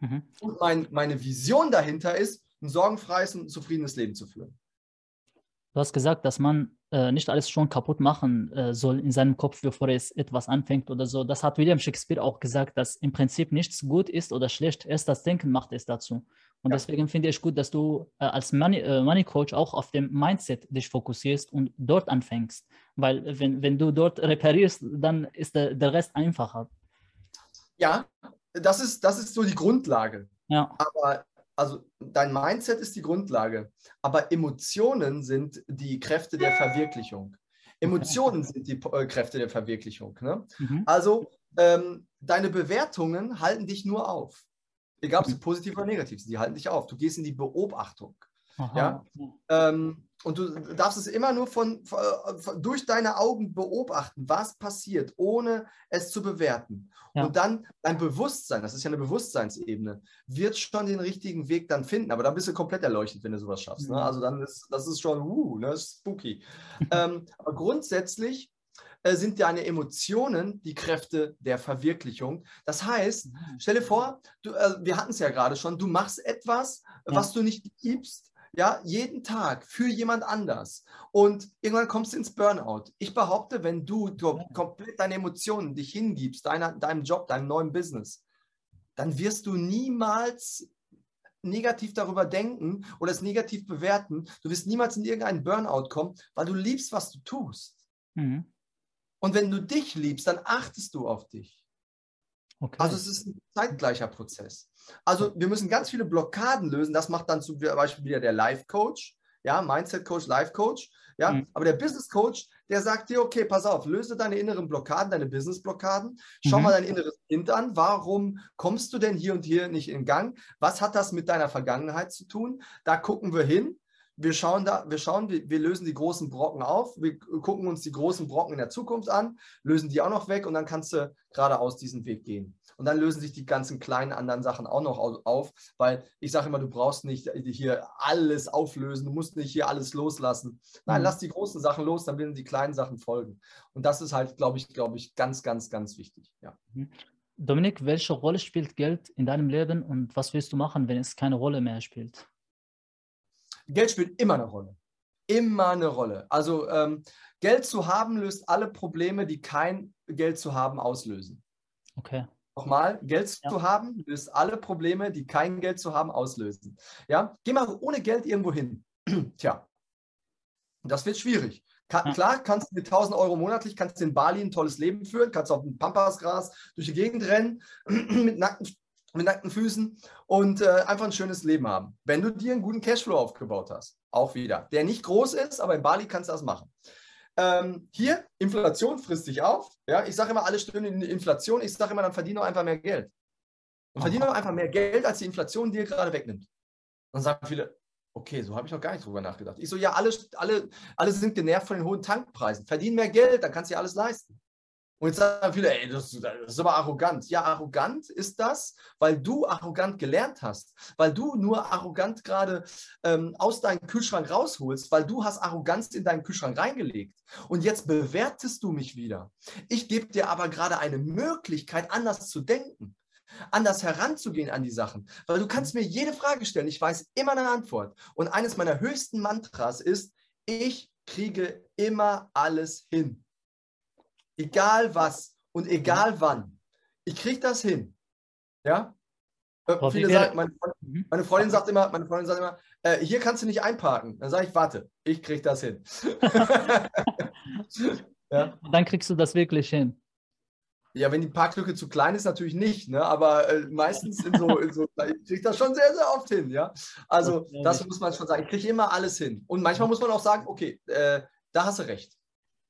Mhm. Und mein, meine Vision dahinter ist, ein sorgenfreies und zufriedenes Leben zu führen. Du hast gesagt, dass man äh, nicht alles schon kaputt machen äh, soll in seinem Kopf, bevor es etwas anfängt oder so. Das hat William Shakespeare auch gesagt, dass im Prinzip nichts gut ist oder schlecht. Erst das Denken macht es dazu. Und ja. deswegen finde ich gut, dass du äh, als Money, äh, Money, Coach auch auf dem Mindset dich fokussierst und dort anfängst. Weil wenn, wenn du dort reparierst, dann ist der, der Rest einfacher. Ja, das ist, das ist so die Grundlage. Ja. Aber also dein Mindset ist die Grundlage, aber Emotionen sind die Kräfte der Verwirklichung. Emotionen sind die äh, Kräfte der Verwirklichung. Ne? Mhm. Also ähm, deine Bewertungen halten dich nur auf. Egal, ob sie mhm. positiv oder negativ sind, die halten dich auf. Du gehst in die Beobachtung. Ja? Ähm, und du darfst es immer nur von, von, durch deine Augen beobachten, was passiert, ohne es zu bewerten. Ja. Und dann dein Bewusstsein, das ist ja eine Bewusstseinsebene, wird schon den richtigen Weg dann finden. Aber dann bist du komplett erleuchtet, wenn du sowas schaffst. Ne? Mhm. Also dann ist das ist schon, uh, ne, spooky. ähm, aber grundsätzlich äh, sind deine Emotionen die Kräfte der Verwirklichung. Das heißt, mhm. stell dir vor, du, äh, wir hatten es ja gerade schon, du machst etwas, ja. was du nicht liebst, ja, jeden Tag für jemand anders. Und irgendwann kommst du ins Burnout. Ich behaupte, wenn du, du komplett deine Emotionen dich hingibst, deiner, deinem Job, deinem neuen Business, dann wirst du niemals negativ darüber denken oder es negativ bewerten. Du wirst niemals in irgendeinen Burnout kommen, weil du liebst, was du tust. Mhm. Und wenn du dich liebst, dann achtest du auf dich. Okay. Also es ist ein zeitgleicher Prozess. Also wir müssen ganz viele Blockaden lösen. Das macht dann zum Beispiel wieder der Life Coach, ja, Mindset Coach, Life Coach. Ja, mhm. aber der Business Coach, der sagt dir, okay, pass auf, löse deine inneren Blockaden, deine Business-Blockaden, schau mhm. mal dein inneres Kind an. Warum kommst du denn hier und hier nicht in Gang? Was hat das mit deiner Vergangenheit zu tun? Da gucken wir hin wir schauen da, wir schauen, wir, wir, lösen die großen Brocken auf, wir gucken uns die großen Brocken in der Zukunft an, lösen die auch noch weg und dann kannst du geradeaus diesen Weg gehen. Und dann lösen sich die ganzen kleinen anderen Sachen auch noch auf, weil ich sage immer, du brauchst nicht hier alles auflösen, du musst nicht hier alles loslassen. Nein, mhm. lass die großen Sachen los, dann werden die kleinen Sachen folgen. Und das ist halt, glaube ich, glaube ich, ganz, ganz, ganz wichtig. Ja. Mhm. Dominik, welche Rolle spielt Geld in deinem Leben und was willst du machen, wenn es keine Rolle mehr spielt? Geld spielt immer eine Rolle. Immer eine Rolle. Also ähm, Geld zu haben löst alle Probleme, die kein Geld zu haben auslösen. Okay. Nochmal, Geld ja. zu haben löst alle Probleme, die kein Geld zu haben auslösen. Ja, geh mal ohne Geld irgendwo hin. Tja, das wird schwierig. Ka. Klar, kannst du mit 1000 Euro monatlich, kannst du in Bali ein tolles Leben führen, kannst auf dem Pampasgras durch die Gegend rennen, mit nackten mit nackten Füßen und äh, einfach ein schönes Leben haben. Wenn du dir einen guten Cashflow aufgebaut hast, auch wieder. Der nicht groß ist, aber in Bali kannst du das machen. Ähm, hier, Inflation frisst sich auf. Ja, ich sage immer, alle stöhnen in die Inflation. Ich sage immer, dann verdiene doch einfach mehr Geld. Dann verdiene doch einfach mehr Geld, als die Inflation dir gerade wegnimmt. Dann sagen viele, okay, so habe ich noch gar nicht drüber nachgedacht. Ich so, ja, alle, alle, alle sind genervt von den hohen Tankpreisen. Verdienen mehr Geld, dann kannst du dir alles leisten. Und jetzt sagen viele, ey, das, das, ist aber arrogant. Ja, arrogant ist das, weil du arrogant gelernt hast, weil du nur arrogant gerade ähm, aus deinem Kühlschrank rausholst, weil du hast Arroganz in deinen Kühlschrank reingelegt. Und jetzt bewertest du mich wieder. Ich gebe dir aber gerade eine Möglichkeit, anders zu denken, anders heranzugehen an die Sachen, weil du kannst mir jede Frage stellen. Ich weiß immer eine Antwort. Und eines meiner höchsten Mantras ist, ich kriege immer alles hin. Egal was und egal wann. Ich kriege das hin. Ja? Äh, viele sagen, meine, Freundin, mhm. meine, Freundin sagt immer, meine Freundin sagt immer, äh, hier kannst du nicht einparken. Dann sage ich, warte, ich kriege das hin. ja? Dann kriegst du das wirklich hin. Ja, wenn die Parklücke zu klein ist, natürlich nicht, ne? aber äh, meistens in so, in so ich kriege das schon sehr, sehr oft hin, ja. Also das muss man schon sagen. Ich kriege immer alles hin. Und manchmal muss man auch sagen, okay, äh, da hast du recht.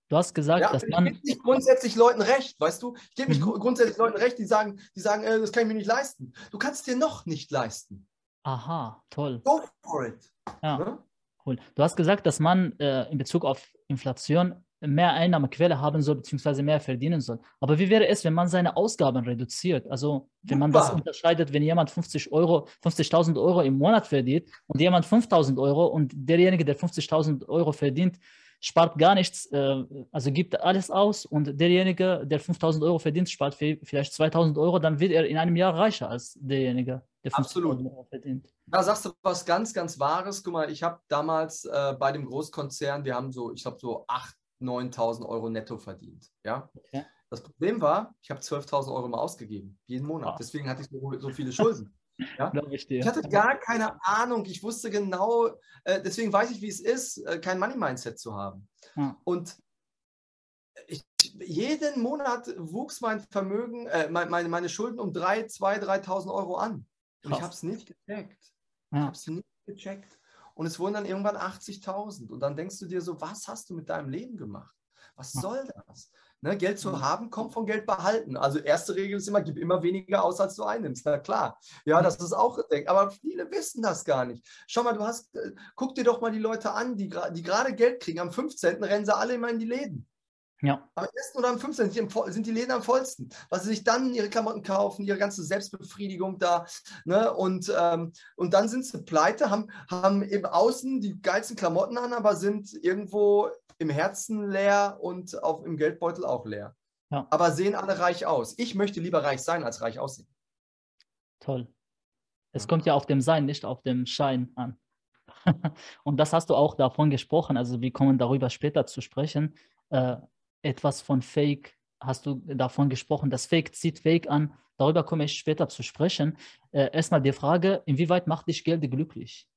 Du hast gesagt, ja, dass man. Ich gebe nicht grundsätzlich Leuten recht, weißt du? Ich gebe nicht mhm. grundsätzlich Leuten recht, die sagen, die sagen, äh, das kann ich mir nicht leisten. Du kannst dir noch nicht leisten. Aha, toll. Go for it. Ja, ne? cool. Du hast gesagt, dass man äh, in Bezug auf Inflation mehr Einnahmequelle haben soll, beziehungsweise mehr verdienen soll. Aber wie wäre es, wenn man seine Ausgaben reduziert? Also, wenn man das unterscheidet, wenn jemand 50 Euro, 50.000 Euro im Monat verdient und jemand 5.000 Euro und derjenige, der 50.000 Euro verdient, spart gar nichts, äh, also gibt alles aus und derjenige, der 5000 Euro verdient, spart vielleicht 2000 Euro, dann wird er in einem Jahr reicher als derjenige, der 5000 Euro verdient. Da sagst du was ganz, ganz Wahres. Guck mal, ich habe damals äh, bei dem Großkonzern, wir haben so, ich glaube, so 8.000, 9.000 Euro netto verdient. Ja. Okay. Das Problem war, ich habe 12.000 Euro mal ausgegeben, jeden Monat. Deswegen hatte ich so, so viele Schulden. Ja? Ich, ich, hatte gar keine Ahnung. Ich wusste genau, äh, deswegen weiß ich, wie es ist, äh, kein Money-Mindset zu haben. Ja. Und ich, jeden Monat wuchs mein Vermögen, äh, meine, meine Schulden um 3, 2, 3.000 Euro an. Und ich habe es nicht gecheckt. Ja. Ich habe es nicht gecheckt. Und es wurden dann irgendwann 80.000. Und dann denkst du dir so, was hast du mit deinem Leben gemacht? Was soll das? Ne, Geld zu mhm. haben kommt von Geld behalten. Also erste Regel ist immer, gib immer weniger aus, als du einnimmst. Na klar. Ja, das ist auch gedenkt. Aber viele wissen das gar nicht. Schau mal, du hast, äh, guck dir doch mal die Leute an, die, die gerade Geld kriegen. Am 15. rennen sie alle immer in die Läden. Ja. Am 1. oder am 15. sind die Läden am vollsten, weil sie sich dann ihre Klamotten kaufen, ihre ganze Selbstbefriedigung da. Ne? Und, ähm, und dann sind sie pleite, haben, haben im Außen die geilsten Klamotten an, aber sind irgendwo im Herzen leer und auch im Geldbeutel auch leer. Ja. Aber sehen alle reich aus. Ich möchte lieber reich sein, als reich aussehen. Toll. Es kommt ja auf dem Sein, nicht auf dem Schein an. und das hast du auch davon gesprochen. Also wir kommen darüber später zu sprechen. Äh, etwas von Fake hast du davon gesprochen. Das Fake zieht Fake an. Darüber komme ich später zu sprechen. Äh, erstmal die Frage, inwieweit macht dich Geld glücklich?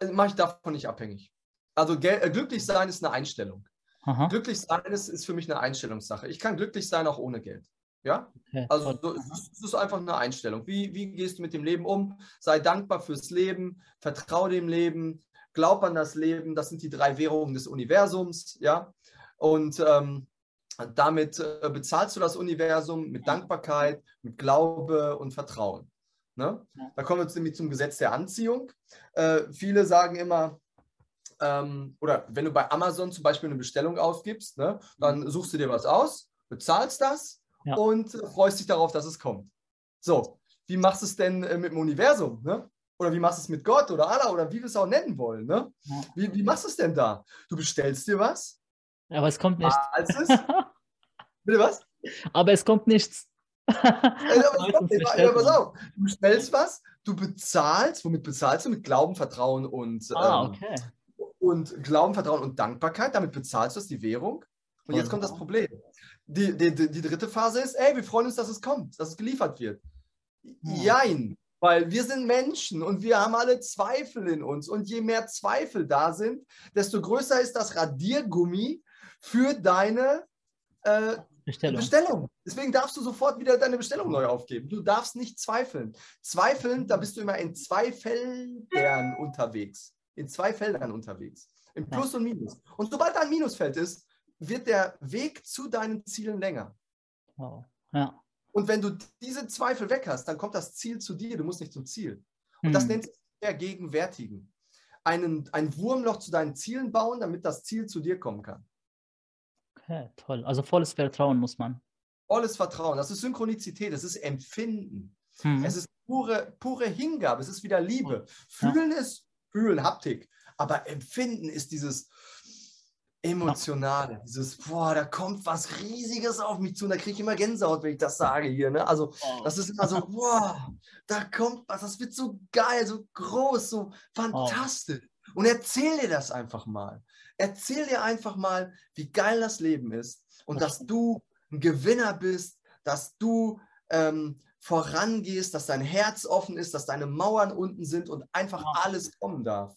Äh, Mache ich davon nicht abhängig also äh, glücklich sein ist eine Einstellung. Aha. Glücklich sein ist, ist für mich eine Einstellungssache. Ich kann glücklich sein auch ohne Geld. Ja? Okay, also es ist einfach eine Einstellung. Wie, wie gehst du mit dem Leben um? Sei dankbar fürs Leben, vertraue dem Leben, glaub an das Leben. Das sind die drei Währungen des Universums. Ja? Und ähm, damit äh, bezahlst du das Universum mit Dankbarkeit, mit Glaube und Vertrauen. Ne? Da kommen wir nämlich zum Gesetz der Anziehung. Äh, viele sagen immer, ähm, oder wenn du bei Amazon zum Beispiel eine Bestellung aufgibst, ne, dann mhm. suchst du dir was aus, bezahlst das ja. und äh, freust dich darauf, dass es kommt. So, wie machst du es denn äh, mit dem Universum? Ne? Oder wie machst du es mit Gott oder Allah oder wie wir es auch nennen wollen? Ne? Wie, wie machst du es denn da? Du bestellst dir was. Aber es kommt nicht. Ah, es? Bitte was? Aber es kommt nichts. ja, pass auf. Du bestellst was, du bezahlst, womit bezahlst du? Mit Glauben, Vertrauen und, ah, ähm, okay. Und Glauben, Vertrauen und Dankbarkeit. Damit bezahlst du das, die Währung. Und jetzt kommt das Problem. Die, die, die dritte Phase ist, ey, wir freuen uns, dass es kommt, dass es geliefert wird. Jein, weil wir sind Menschen und wir haben alle Zweifel in uns. Und je mehr Zweifel da sind, desto größer ist das Radiergummi für deine äh, Bestellung. Bestellung. Deswegen darfst du sofort wieder deine Bestellung neu aufgeben. Du darfst nicht zweifeln. Zweifeln, da bist du immer in zwei Feldern unterwegs. In zwei Feldern unterwegs. Im Plus und Minus. Und sobald da ein Minusfeld ist, wird der Weg zu deinen Zielen länger. Wow. Ja. Und wenn du diese Zweifel weg hast, dann kommt das Ziel zu dir. Du musst nicht zum Ziel. Und hm. das nennt sich Vergegenwärtigen. Einen, ein Wurmloch zu deinen Zielen bauen, damit das Ziel zu dir kommen kann. Okay, toll. Also volles Vertrauen muss man. Volles Vertrauen. Das ist Synchronizität, das ist Empfinden. Mhm. Es ist pure, pure Hingabe, es ist wieder Liebe. Fühlen ja. ist Fühlen, Haptik. Aber Empfinden ist dieses Emotionale, dieses, boah, da kommt was Riesiges auf mich zu und da kriege ich immer Gänsehaut, wenn ich das sage hier. Ne? Also, oh. das ist immer so, boah, da kommt was, das wird so geil, so groß, so fantastisch. Oh. Und erzähl dir das einfach mal. Erzähl dir einfach mal, wie geil das Leben ist und dass du ein Gewinner bist, dass du ähm, vorangehst, dass dein Herz offen ist, dass deine Mauern unten sind und einfach alles kommen darf.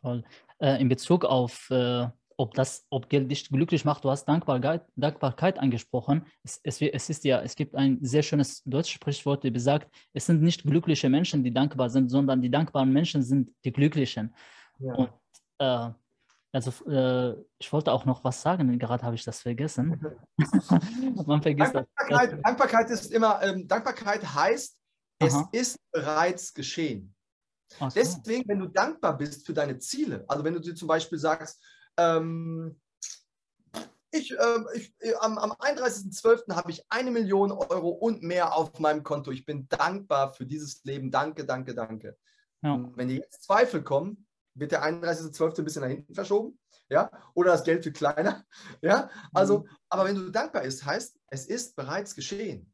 Toll. Äh, in Bezug auf, äh, ob das, ob Geld dich glücklich macht, du hast Dankbarkeit, Dankbarkeit angesprochen. Es, es, es ist ja, es gibt ein sehr schönes deutsches Sprichwort, das besagt, es sind nicht glückliche Menschen, die dankbar sind, sondern die dankbaren Menschen sind die Glücklichen. Ja. Und äh, also äh, ich wollte auch noch was sagen, gerade habe ich das vergessen. Man vergisst Dankbarkeit, das. Dankbarkeit ist immer, ähm, Dankbarkeit heißt, es Aha. ist bereits geschehen. So. Deswegen, wenn du dankbar bist für deine Ziele, also wenn du dir zum Beispiel sagst, ähm, ich, äh, ich, äh, am, am 31.12. habe ich eine Million Euro und mehr auf meinem Konto. Ich bin dankbar für dieses Leben. Danke, danke, danke. Ja. Wenn dir jetzt Zweifel kommen, wird der 31.12. ein bisschen nach hinten verschoben, ja, oder das Geld wird kleiner, ja, also, mhm. aber wenn du dankbar bist, heißt, es ist bereits geschehen.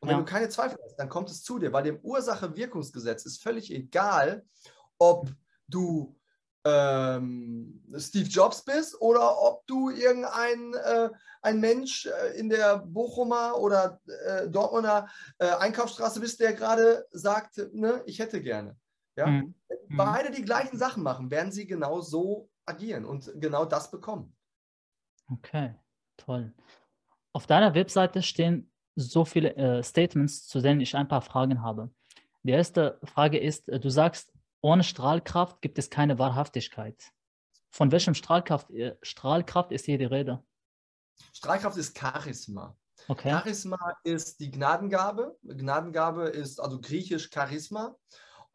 Und wenn ja. du keine Zweifel hast, dann kommt es zu dir, weil dem Ursache-Wirkungsgesetz ist völlig egal, ob du ähm, Steve Jobs bist oder ob du irgendein äh, ein Mensch äh, in der Bochumer oder äh, Dortmunder äh, Einkaufsstraße bist, der gerade sagt, ne, ich hätte gerne. Ja? Mhm. Wenn beide die gleichen Sachen machen, werden sie genau so agieren und genau das bekommen. Okay, toll. Auf deiner Webseite stehen so viele äh, Statements, zu denen ich ein paar Fragen habe. Die erste Frage ist, äh, du sagst, ohne Strahlkraft gibt es keine Wahrhaftigkeit. Von welchem Strahlkraft, äh, Strahlkraft ist hier die Rede? Strahlkraft ist Charisma. Okay. Charisma ist die Gnadengabe. Gnadengabe ist also griechisch Charisma.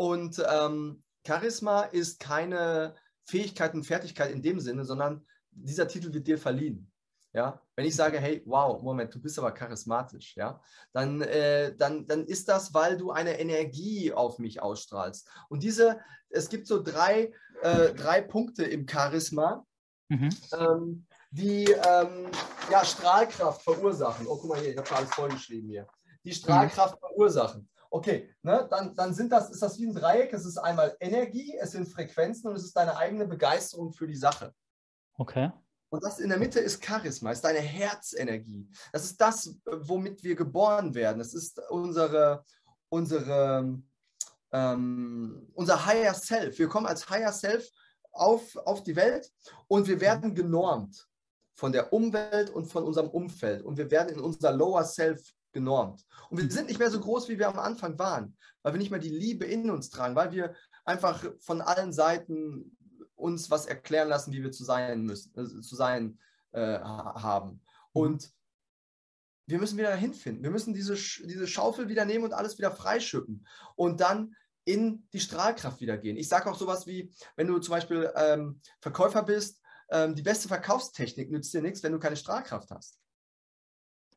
Und ähm, Charisma ist keine Fähigkeit und Fertigkeit in dem Sinne, sondern dieser Titel wird dir verliehen. Ja, wenn ich sage, hey, wow, Moment, du bist aber charismatisch, ja, dann, äh, dann, dann ist das, weil du eine Energie auf mich ausstrahlst. Und diese, es gibt so drei, äh, drei Punkte im Charisma, mhm. ähm, die ähm, ja, Strahlkraft verursachen. Oh, guck mal hier, ich habe alles vorgeschrieben hier. Die Strahlkraft mhm. verursachen. Okay, ne, dann, dann sind das, ist das wie ein Dreieck. Es ist einmal Energie, es sind Frequenzen und es ist deine eigene Begeisterung für die Sache. Okay. Und das in der Mitte ist Charisma, ist deine Herzenergie. Das ist das, womit wir geboren werden. Es ist unsere, unsere, ähm, unser Higher Self. Wir kommen als Higher Self auf, auf die Welt und wir werden genormt. von der Umwelt und von unserem Umfeld. Und wir werden in unser Lower Self genormt. Und wir sind nicht mehr so groß, wie wir am Anfang waren, weil wir nicht mehr die Liebe in uns tragen, weil wir einfach von allen Seiten uns was erklären lassen, wie wir zu sein müssen, äh, zu sein äh, haben. Und wir müssen wieder dahin finden. Wir müssen diese, diese Schaufel wieder nehmen und alles wieder freischüppen. Und dann in die Strahlkraft wieder gehen. Ich sage auch sowas wie, wenn du zum Beispiel ähm, Verkäufer bist, ähm, die beste Verkaufstechnik nützt dir nichts, wenn du keine Strahlkraft hast.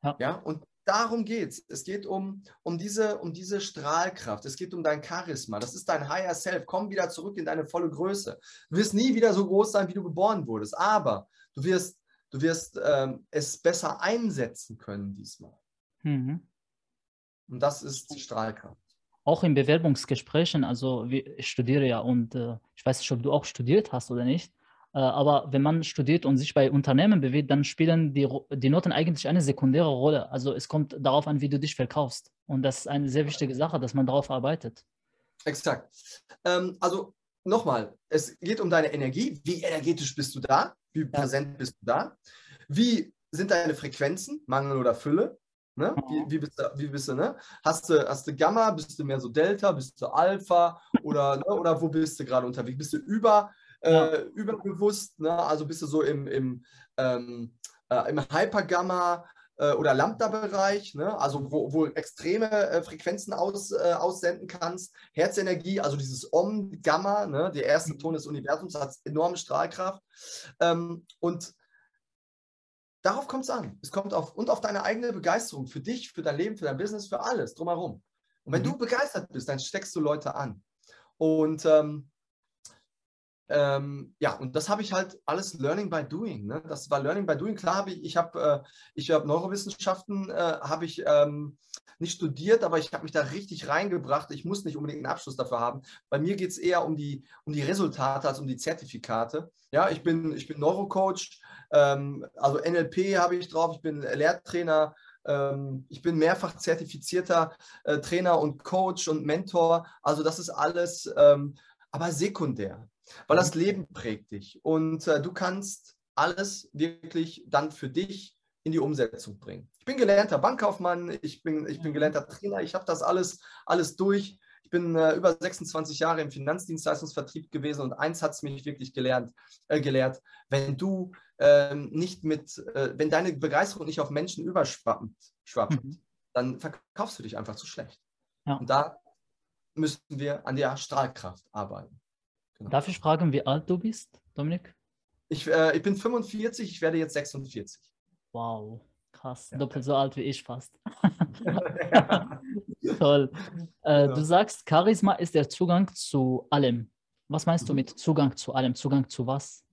Ja, ja? und darum geht es. Es geht um, um, diese, um diese Strahlkraft. Es geht um dein Charisma. Das ist dein Higher Self. Komm wieder zurück in deine volle Größe. Du wirst nie wieder so groß sein, wie du geboren wurdest. Aber du wirst, du wirst ähm, es besser einsetzen können diesmal. Mhm. Und das ist Strahlkraft auch in Bewerbungsgesprächen, also ich studiere ja und äh, ich weiß nicht, ob du auch studiert hast oder nicht, aber wenn man studiert und sich bei Unternehmen bewegt, dann spielen die, die Noten eigentlich eine sekundäre Rolle. Also es kommt darauf an, wie du dich verkaufst. Und das ist eine sehr wichtige Sache, dass man darauf arbeitet. Exakt. Ähm, also nochmal, es geht um deine Energie. Wie energetisch bist du da? Wie präsent bist du da? Wie sind deine Frequenzen, Mangel oder Fülle? Ne? Wie, wie, bist du, wie bist du, ne? Hast du, hast du Gamma, bist du mehr so Delta, bist du Alpha oder, ne? oder wo bist du gerade unterwegs? Bist du über, ja. äh, überbewusst, ne? also bist du so im, im, ähm, äh, im Hypergamma äh, oder Lambda-Bereich, ne? also wo, wo extreme äh, Frequenzen aus, äh, aussenden kannst. Herzenergie, also dieses Om-Gamma, ne? der erste mhm. Ton des Universums, hat enorme Strahlkraft. Ähm, und Darauf kommt es an. Es kommt auf und auf deine eigene Begeisterung für dich, für dein Leben, für dein Business, für alles drumherum. Und wenn mhm. du begeistert bist, dann steckst du Leute an. Und ähm, ähm, ja, und das habe ich halt alles Learning by Doing. Ne? Das war Learning by Doing. Klar habe ich, ich habe äh, hab Neurowissenschaften, äh, habe ich ähm, nicht studiert, aber ich habe mich da richtig reingebracht. Ich muss nicht unbedingt einen Abschluss dafür haben. Bei mir geht es eher um die, um die Resultate als um die Zertifikate. Ja, ich bin, ich bin Neurocoach, ähm, also NLP habe ich drauf, ich bin Lehrtrainer, ähm, ich bin mehrfach zertifizierter äh, Trainer und Coach und Mentor. Also das ist alles, ähm, aber sekundär, weil das mhm. Leben prägt dich und äh, du kannst alles wirklich dann für dich in die Umsetzung bringen. Ich bin gelernter Bankkaufmann, ich bin, ich bin mhm. gelernter Trainer, ich habe das alles, alles durch. Ich bin äh, über 26 Jahre im Finanzdienstleistungsvertrieb gewesen und eins hat es mich wirklich gelernt, äh, gelehrt. Wenn du ähm, nicht mit, äh, wenn deine Begeisterung nicht auf Menschen überschwappt, schwappt, mhm. dann verkaufst du dich einfach zu schlecht. Ja. Und da müssen wir an der Strahlkraft arbeiten. Genau. Darf ich fragen, wie alt du bist, Dominik? Ich, äh, ich bin 45, ich werde jetzt 46. Wow, krass. Ja. Doppelt so alt wie ich fast. Toll. Äh, ja. Du sagst, Charisma ist der Zugang zu allem. Was meinst mhm. du mit Zugang zu allem? Zugang zu was?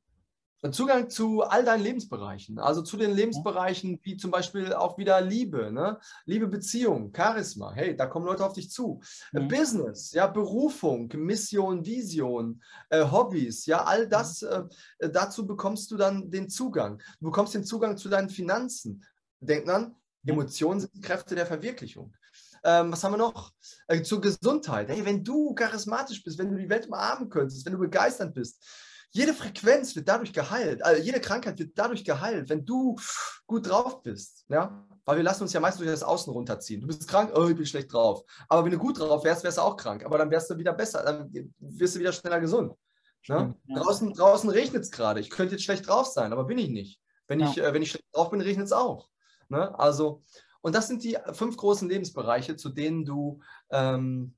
Zugang zu all deinen Lebensbereichen, also zu den Lebensbereichen wie zum Beispiel auch wieder Liebe, ne? Liebe, Beziehung, Charisma, hey, da kommen Leute auf dich zu. Mhm. Business, ja, Berufung, Mission, Vision, äh, Hobbys, ja, all das, mhm. äh, dazu bekommst du dann den Zugang. Du bekommst den Zugang zu deinen Finanzen. Denk an, Emotionen sind Kräfte der Verwirklichung. Ähm, was haben wir noch? Äh, zur Gesundheit. Hey, wenn du charismatisch bist, wenn du die Welt umarmen könntest, wenn du begeistert bist, jede Frequenz wird dadurch geheilt, also jede Krankheit wird dadurch geheilt, wenn du gut drauf bist. Ja? Weil wir lassen uns ja meistens durch das Außen runterziehen. Du bist krank, oh, ich bin schlecht drauf. Aber wenn du gut drauf wärst, wärst du auch krank. Aber dann wärst du wieder besser, dann wirst du wieder schneller gesund. Ne? Ja. Draußen, draußen regnet es gerade. Ich könnte jetzt schlecht drauf sein, aber bin ich nicht. Wenn, ja. ich, äh, wenn ich schlecht drauf bin, regnet es auch. Ne? Also, und das sind die fünf großen Lebensbereiche, zu denen du ähm,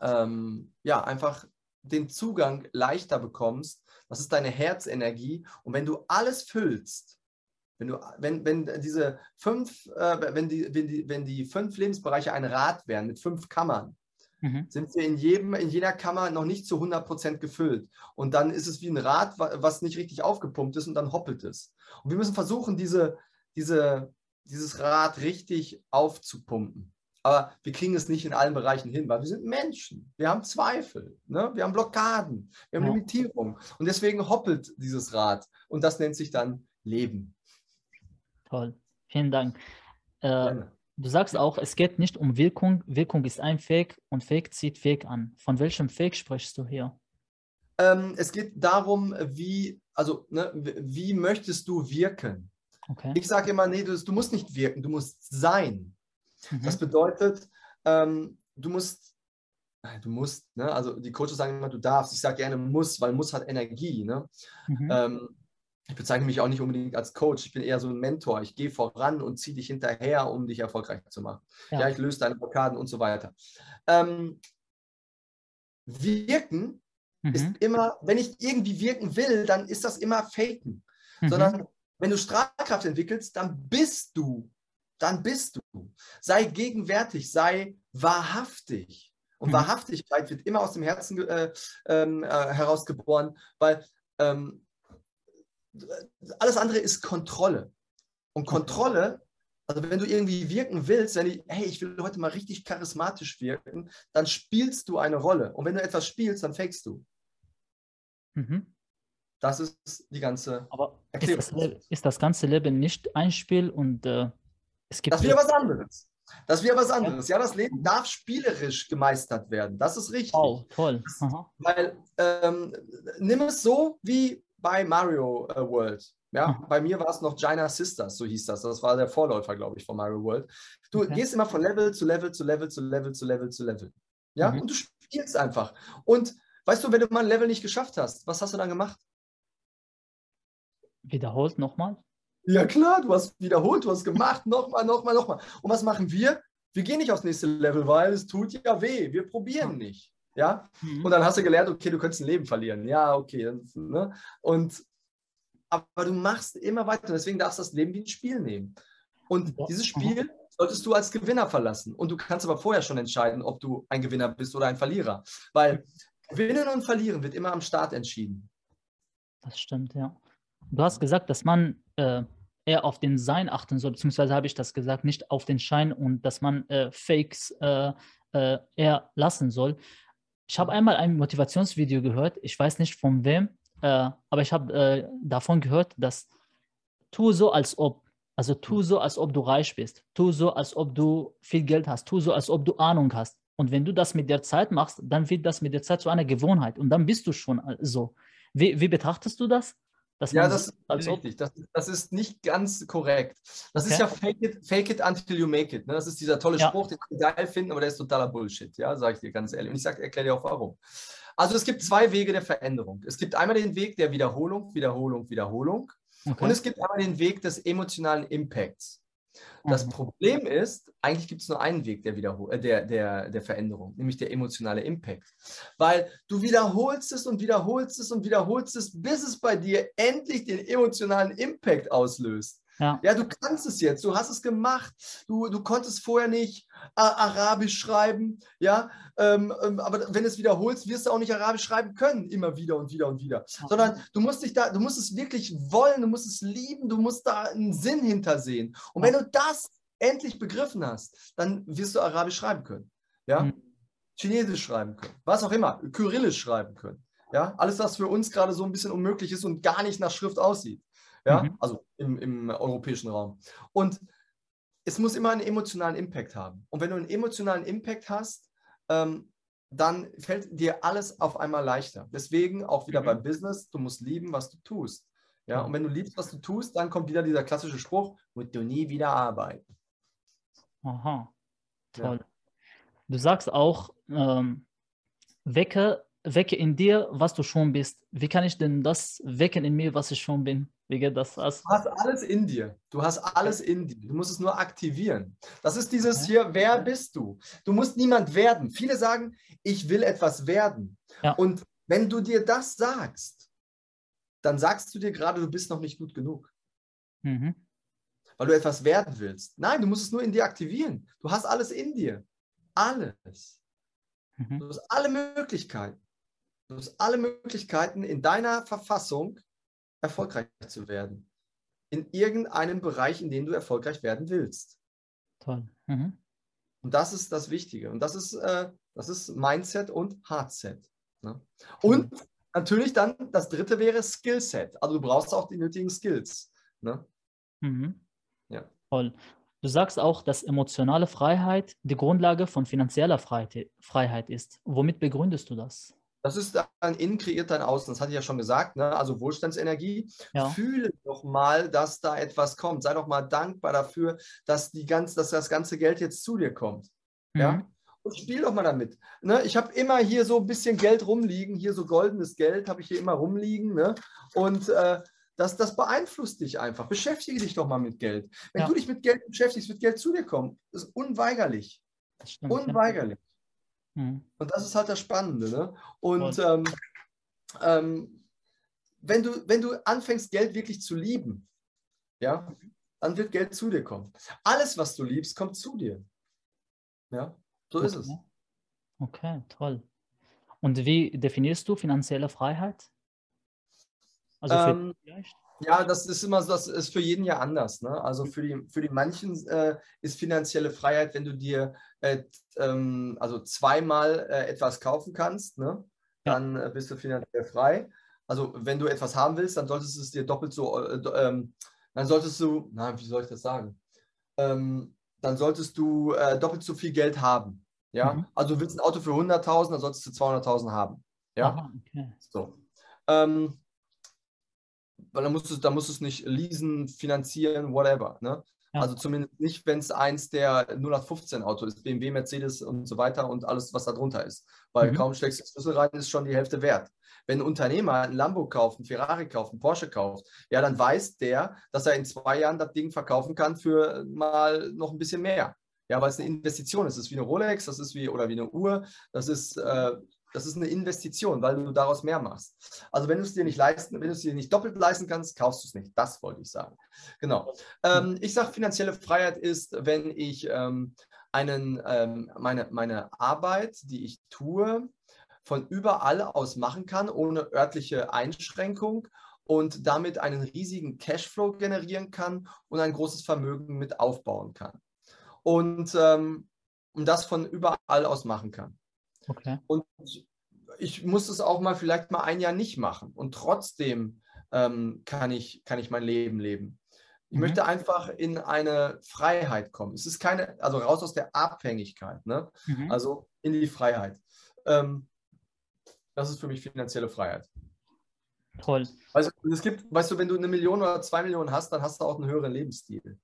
ähm, ja einfach den Zugang leichter bekommst das ist deine Herzenergie. Und wenn du alles füllst, wenn, du, wenn, wenn diese fünf, äh, wenn, die, wenn, die, wenn die fünf Lebensbereiche ein Rad wären mit fünf Kammern, mhm. sind wir in, jedem, in jeder Kammer noch nicht zu 100% gefüllt. Und dann ist es wie ein Rad, was nicht richtig aufgepumpt ist und dann hoppelt es. Und wir müssen versuchen, diese, diese, dieses Rad richtig aufzupumpen. Aber wir kriegen es nicht in allen Bereichen hin, weil wir sind Menschen. Wir haben Zweifel, ne? wir haben Blockaden, wir haben ja. Limitierungen. Und deswegen hoppelt dieses Rad. Und das nennt sich dann Leben. Toll, vielen Dank. Äh, du sagst auch, es geht nicht um Wirkung. Wirkung ist ein Fake und Fake zieht Fake an. Von welchem Fake sprichst du hier? Ähm, es geht darum, wie also ne, wie möchtest du wirken? Okay. Ich sage immer, nee, du, du, musst nicht wirken, du musst sein. Mhm. Das bedeutet, ähm, du musst, du musst, ne? also die Coaches sagen immer, du darfst. Ich sage gerne muss, weil muss hat Energie. Ne? Mhm. Ähm, ich bezeichne mich auch nicht unbedingt als Coach. Ich bin eher so ein Mentor. Ich gehe voran und ziehe dich hinterher, um dich erfolgreich zu machen. Ja, Ja. ich löse deine Blockaden und so weiter. Ähm, wirken ist Mhm. immer, wenn ich irgendwie wirken will, dann ist das immer Faken. Mhm. Sondern wenn du Strahlkraft entwickelst, dann bist du. Dann bist du. Sei gegenwärtig, sei wahrhaftig. Und Mhm. Wahrhaftigkeit wird immer aus dem Herzen äh, ähm, äh, herausgeboren, weil ähm, alles andere ist Kontrolle. Und Kontrolle, also wenn du irgendwie wirken willst, wenn ich, hey, ich will heute mal richtig charismatisch wirken, dann spielst du eine Rolle. Und wenn du etwas spielst, dann fakest du. Mhm. Das ist die ganze Aber ist das, ist das ganze Leben nicht ein Spiel und äh, es gibt Das ist wieder was anderes. Das ist wieder was anderes. Ja, das Leben darf spielerisch gemeistert werden. Das ist richtig. Wow, toll. Aha. Weil ähm, nimm es so wie bei Mario äh, World. Ja, bei mir war es noch Gina Sisters, so hieß das. Das war der Vorläufer, glaube ich, von Mario World. Du Okay. gehst immer von Level zu Level zu Level zu Level zu Level zu Level. Ja, Mhm. und du spielst einfach. Und weißt du, wenn du mal ein Level nicht geschafft hast, was hast du dann gemacht? Wiederholt nochmal. Ja, klar, du hast wiederholt, du hast gemacht, nochmal, nochmal, nochmal. Und was machen wir? Wir gehen nicht aufs nächste Level, weil es tut ja weh. Wir probieren nicht. Ja, Mhm. und dann hast du gelernt, okay, du könntest ein Leben verlieren. Ja, okay. Ne? Und aber du machst immer weiter. Deswegen darfst du das Leben wie ein Spiel nehmen. Und dieses Spiel solltest du als Gewinner verlassen. Und du kannst aber vorher schon entscheiden, ob du ein Gewinner bist oder ein Verlierer. Weil Gewinnen und Verlieren wird immer am Start entschieden. Das stimmt, ja. Du hast gesagt, dass man äh, eher auf den Sein achten soll, beziehungsweise habe ich das gesagt, nicht auf den Schein und dass man äh, Fakes äh, äh, eher lassen soll. Ich habe einmal ein Motivationsvideo gehört, ich weiß nicht von wem, äh, aber ich habe äh, davon gehört, dass tu so, als ob, also tu so, als ob du reich bist, tu so, als ob du viel Geld hast, tu so, als ob du Ahnung hast. Und wenn du das mit der Zeit machst, dann wird das mit der Zeit zu einer Gewohnheit und dann bist du schon so. Wie, wie betrachtest du das? Ja, man das ist richtig. Das, das ist nicht ganz korrekt. Das ist Okay. ja fake it, fake it until you make it. Ne? Das ist dieser tolle Ja. Spruch, den wir geil finden, aber der ist totaler Bullshit. Ja, sage ich dir ganz ehrlich. Und ich erkläre dir auch warum. Also es gibt zwei Wege der Veränderung. Es gibt einmal den Weg der Wiederholung, Wiederholung, Wiederholung. okay. Und es gibt einmal den Weg des emotionalen Impacts. Das Mhm. Problem ist, eigentlich gibt es nur einen Weg der, Wiederhol äh, der, der, der Veränderung, nämlich der emotionale Impact. Weil du wiederholst es und wiederholst es und wiederholst es, bis es bei dir endlich den emotionalen Impact auslöst. Ja. Ja, du kannst es jetzt, du hast es gemacht, du, du konntest vorher nicht äh, Arabisch schreiben, ja, ähm, ähm, aber wenn du es wiederholst, wirst du auch nicht Arabisch schreiben können, immer wieder und wieder und wieder, sondern du musst dich da, du musst es wirklich wollen, du musst es lieben, du musst da einen Sinn hintersehen. Und wenn du das endlich begriffen hast, dann wirst du Arabisch schreiben können, ja, Mhm. Chinesisch schreiben können, was auch immer, Kyrillisch schreiben können, ja, alles, was für uns gerade so ein bisschen unmöglich ist und gar nicht nach Schrift aussieht. Ja, Mhm. also im, im europäischen Raum. Und es muss immer einen emotionalen Impact haben. Und wenn du einen emotionalen Impact hast, ähm, dann fällt dir alles auf einmal leichter. Deswegen auch wieder Mhm. beim Business, du musst lieben, was du tust. Ja, Mhm. und wenn du liebst, was du tust, dann kommt wieder dieser klassische Spruch, musst du nie wieder arbeiten. Aha, Ja. toll. Du sagst auch, ähm, wecke, wecke in dir, was du schon bist. Wie kann ich denn das wecken in mir, was ich schon bin? Wie geht das? aus? Du hast alles in dir. Du hast alles in dir. Du musst es nur aktivieren. Das ist dieses hier, wer bist du? Du musst niemand werden. Viele sagen, ich will etwas werden. Ja. Und wenn du dir das sagst, dann sagst du dir gerade, du bist noch nicht gut genug, Mhm. weil du etwas werden willst. Nein, du musst es nur in dir aktivieren. Du hast alles in dir. Alles. Mhm. Du hast alle Möglichkeiten. Du hast alle Möglichkeiten, in deiner Verfassung erfolgreich zu werden. In irgendeinem Bereich, in dem du erfolgreich werden willst. Toll. Mhm. Und das ist das Wichtige. Und das ist, äh, das ist Mindset und Hardset. Ne? Und natürlich dann, das dritte wäre Skillset. Also du brauchst auch die nötigen Skills. Ne? Mhm. Ja. Toll. Du sagst auch, dass emotionale Freiheit die Grundlage von finanzieller Freiheit ist. Womit begründest du das? Das ist ein Innen kreiert dein Außen, das hatte ich ja schon gesagt, ne? also Wohlstandsenergie. Ja. Fühle doch mal, dass da etwas kommt. Sei doch mal dankbar dafür, dass, die ganz, dass das ganze Geld jetzt zu dir kommt. Mhm. Ja? Und spiel doch mal damit. Ne? Ich habe immer hier so ein bisschen Geld rumliegen, hier so goldenes Geld habe ich hier immer rumliegen. Ne? Und äh, das, das beeinflusst dich einfach. Beschäftige dich doch mal mit Geld. Wenn ja. du dich mit Geld beschäftigst, wird Geld zu dir kommen. Das ist unweigerlich. Das stimmt, unweigerlich. Mhm. Und das ist halt das Spannende. Ne? Und ähm, ähm, wenn, du, wenn du anfängst, Geld wirklich zu lieben, ja, dann wird Geld zu dir kommen. Alles, was du liebst, kommt zu dir. Ja, so okay. ist es. Okay, toll. Und wie definierst du finanzielle Freiheit? Also ähm, ja, das ist immer, das ist für jeden ja anders. Ne? Also für die, für die manchen äh, ist finanzielle Freiheit, wenn du dir äh, ähm, also zweimal äh, etwas kaufen kannst, ne? dann äh, bist du finanziell frei. Also wenn du etwas haben willst, dann solltest du es dir doppelt so, äh, ähm, dann solltest du, na, wie soll ich das sagen? Ähm, dann solltest du äh, doppelt so viel Geld haben. Ja, mhm. also du willst ein Auto für 100.000, dann solltest du 200.000 haben. Ja, Aha, okay. so. Ähm, weil dann musst du, dann musst du es nicht leasen, finanzieren, whatever. Ne? Ja. Also zumindest nicht, wenn es eins der 0815 Auto ist, BMW, Mercedes und so weiter und alles, was da drunter ist. Weil mhm. kaum steckst du Schlüssel rein, ist schon die Hälfte wert. Wenn ein Unternehmer ein Lambo kauft, ein Ferrari kauft, ein Porsche kauft, ja, dann weiß der, dass er in zwei Jahren das Ding verkaufen kann für mal noch ein bisschen mehr. Ja, weil es eine Investition ist. Das ist wie eine Rolex, das ist wie oder wie eine Uhr, das ist äh, das ist eine Investition, weil du daraus mehr machst. Also wenn du es dir nicht leisten, wenn du es dir nicht doppelt leisten kannst, kaufst du es nicht. Das wollte ich sagen. Genau. Ähm, ich sage, finanzielle Freiheit ist, wenn ich ähm, einen, ähm, meine, meine Arbeit, die ich tue, von überall aus machen kann, ohne örtliche Einschränkung und damit einen riesigen Cashflow generieren kann und ein großes Vermögen mit aufbauen kann. Und, ähm, und das von überall aus machen kann. Okay. Und ich muss es auch mal vielleicht mal ein Jahr nicht machen und trotzdem ähm, kann, ich, kann ich mein Leben leben. Ich mhm. möchte einfach in eine Freiheit kommen. Es ist keine, also raus aus der Abhängigkeit, ne? Mhm. also in die Freiheit. Ähm, das ist für mich finanzielle Freiheit. Toll. Also, es gibt, weißt du, wenn du eine Million oder zwei Millionen hast, dann hast du auch einen höheren Lebensstil.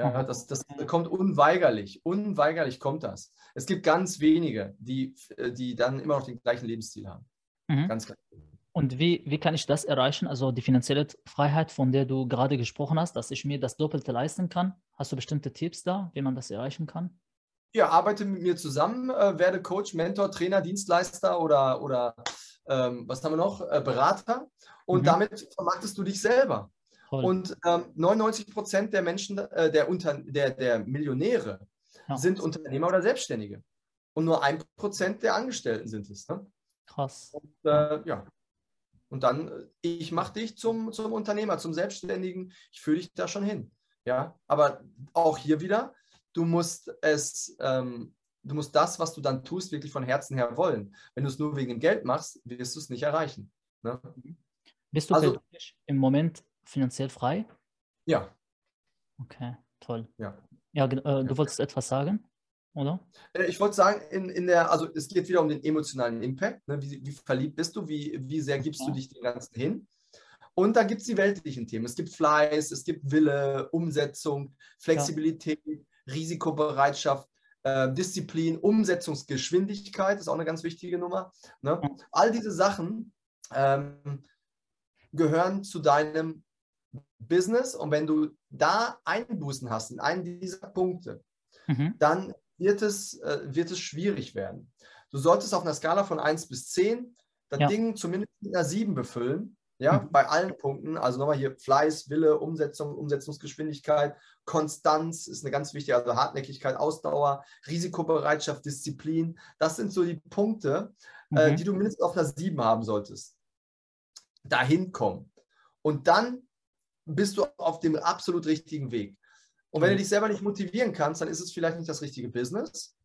Ja, das, das kommt unweigerlich. Unweigerlich kommt das. Es gibt ganz wenige, die, die dann immer noch den gleichen Lebensstil haben. Mhm. Ganz, ganz Und wie, wie kann ich das erreichen? Also die finanzielle Freiheit, von der du gerade gesprochen hast, dass ich mir das Doppelte leisten kann. Hast du bestimmte Tipps da, wie man das erreichen kann? Ja, arbeite mit mir zusammen, äh, werde Coach, Mentor, Trainer, Dienstleister oder, oder ähm, was haben wir noch? Äh, Berater. Und mhm. damit vermarktest du dich selber. Toll. Und ähm, 99 Prozent der Menschen, äh, der, Unter der, der Millionäre ja. sind Unternehmer oder Selbstständige. Und nur ein Prozent der Angestellten sind es. Ne? Krass. Und, äh, ja. Und dann, äh, ich mache dich zum, zum Unternehmer, zum Selbstständigen. Ich führe dich da schon hin. Ja, aber auch hier wieder, du musst es, ähm, du musst das, was du dann tust, wirklich von Herzen her wollen. Wenn du es nur wegen dem Geld machst, wirst du es nicht erreichen. Ne? Bist du also, im Moment finanziell frei? Ja. Okay, toll. Ja. Ja, äh, du wolltest etwas sagen, oder? Äh, ich wollte sagen, in, in der, also es geht wieder um den emotionalen Impact. Ne? Wie, wie verliebt bist du? Wie, wie sehr gibst okay. du dich dem Ganzen hin? Und dann gibt es die weltlichen Themen. Es gibt Fleiß, es gibt Wille, Umsetzung, Flexibilität, ja. Risikobereitschaft, äh, Disziplin, Umsetzungsgeschwindigkeit ist auch eine ganz wichtige Nummer. Ne? Ja. All diese Sachen ähm, gehören zu deinem Business und wenn du da Einbußen hast in einen dieser Punkte, mhm. dann wird es, äh, wird es schwierig werden. Du solltest auf einer Skala von 1 bis 10 das ja. Ding zumindest mit einer 7 befüllen. Ja, mhm. bei allen Punkten. Also nochmal hier Fleiß, Wille, Umsetzung, Umsetzungsgeschwindigkeit, Konstanz ist eine ganz wichtige, also Hartnäckigkeit, Ausdauer, Risikobereitschaft, Disziplin. Das sind so die Punkte, äh, mhm. äh, die du mindestens auf einer 7 haben solltest. Dahin kommen. Und dann bist du auf dem absolut richtigen Weg. Und wenn du mhm. dich selber nicht motivieren kannst, dann ist es vielleicht nicht das richtige Business.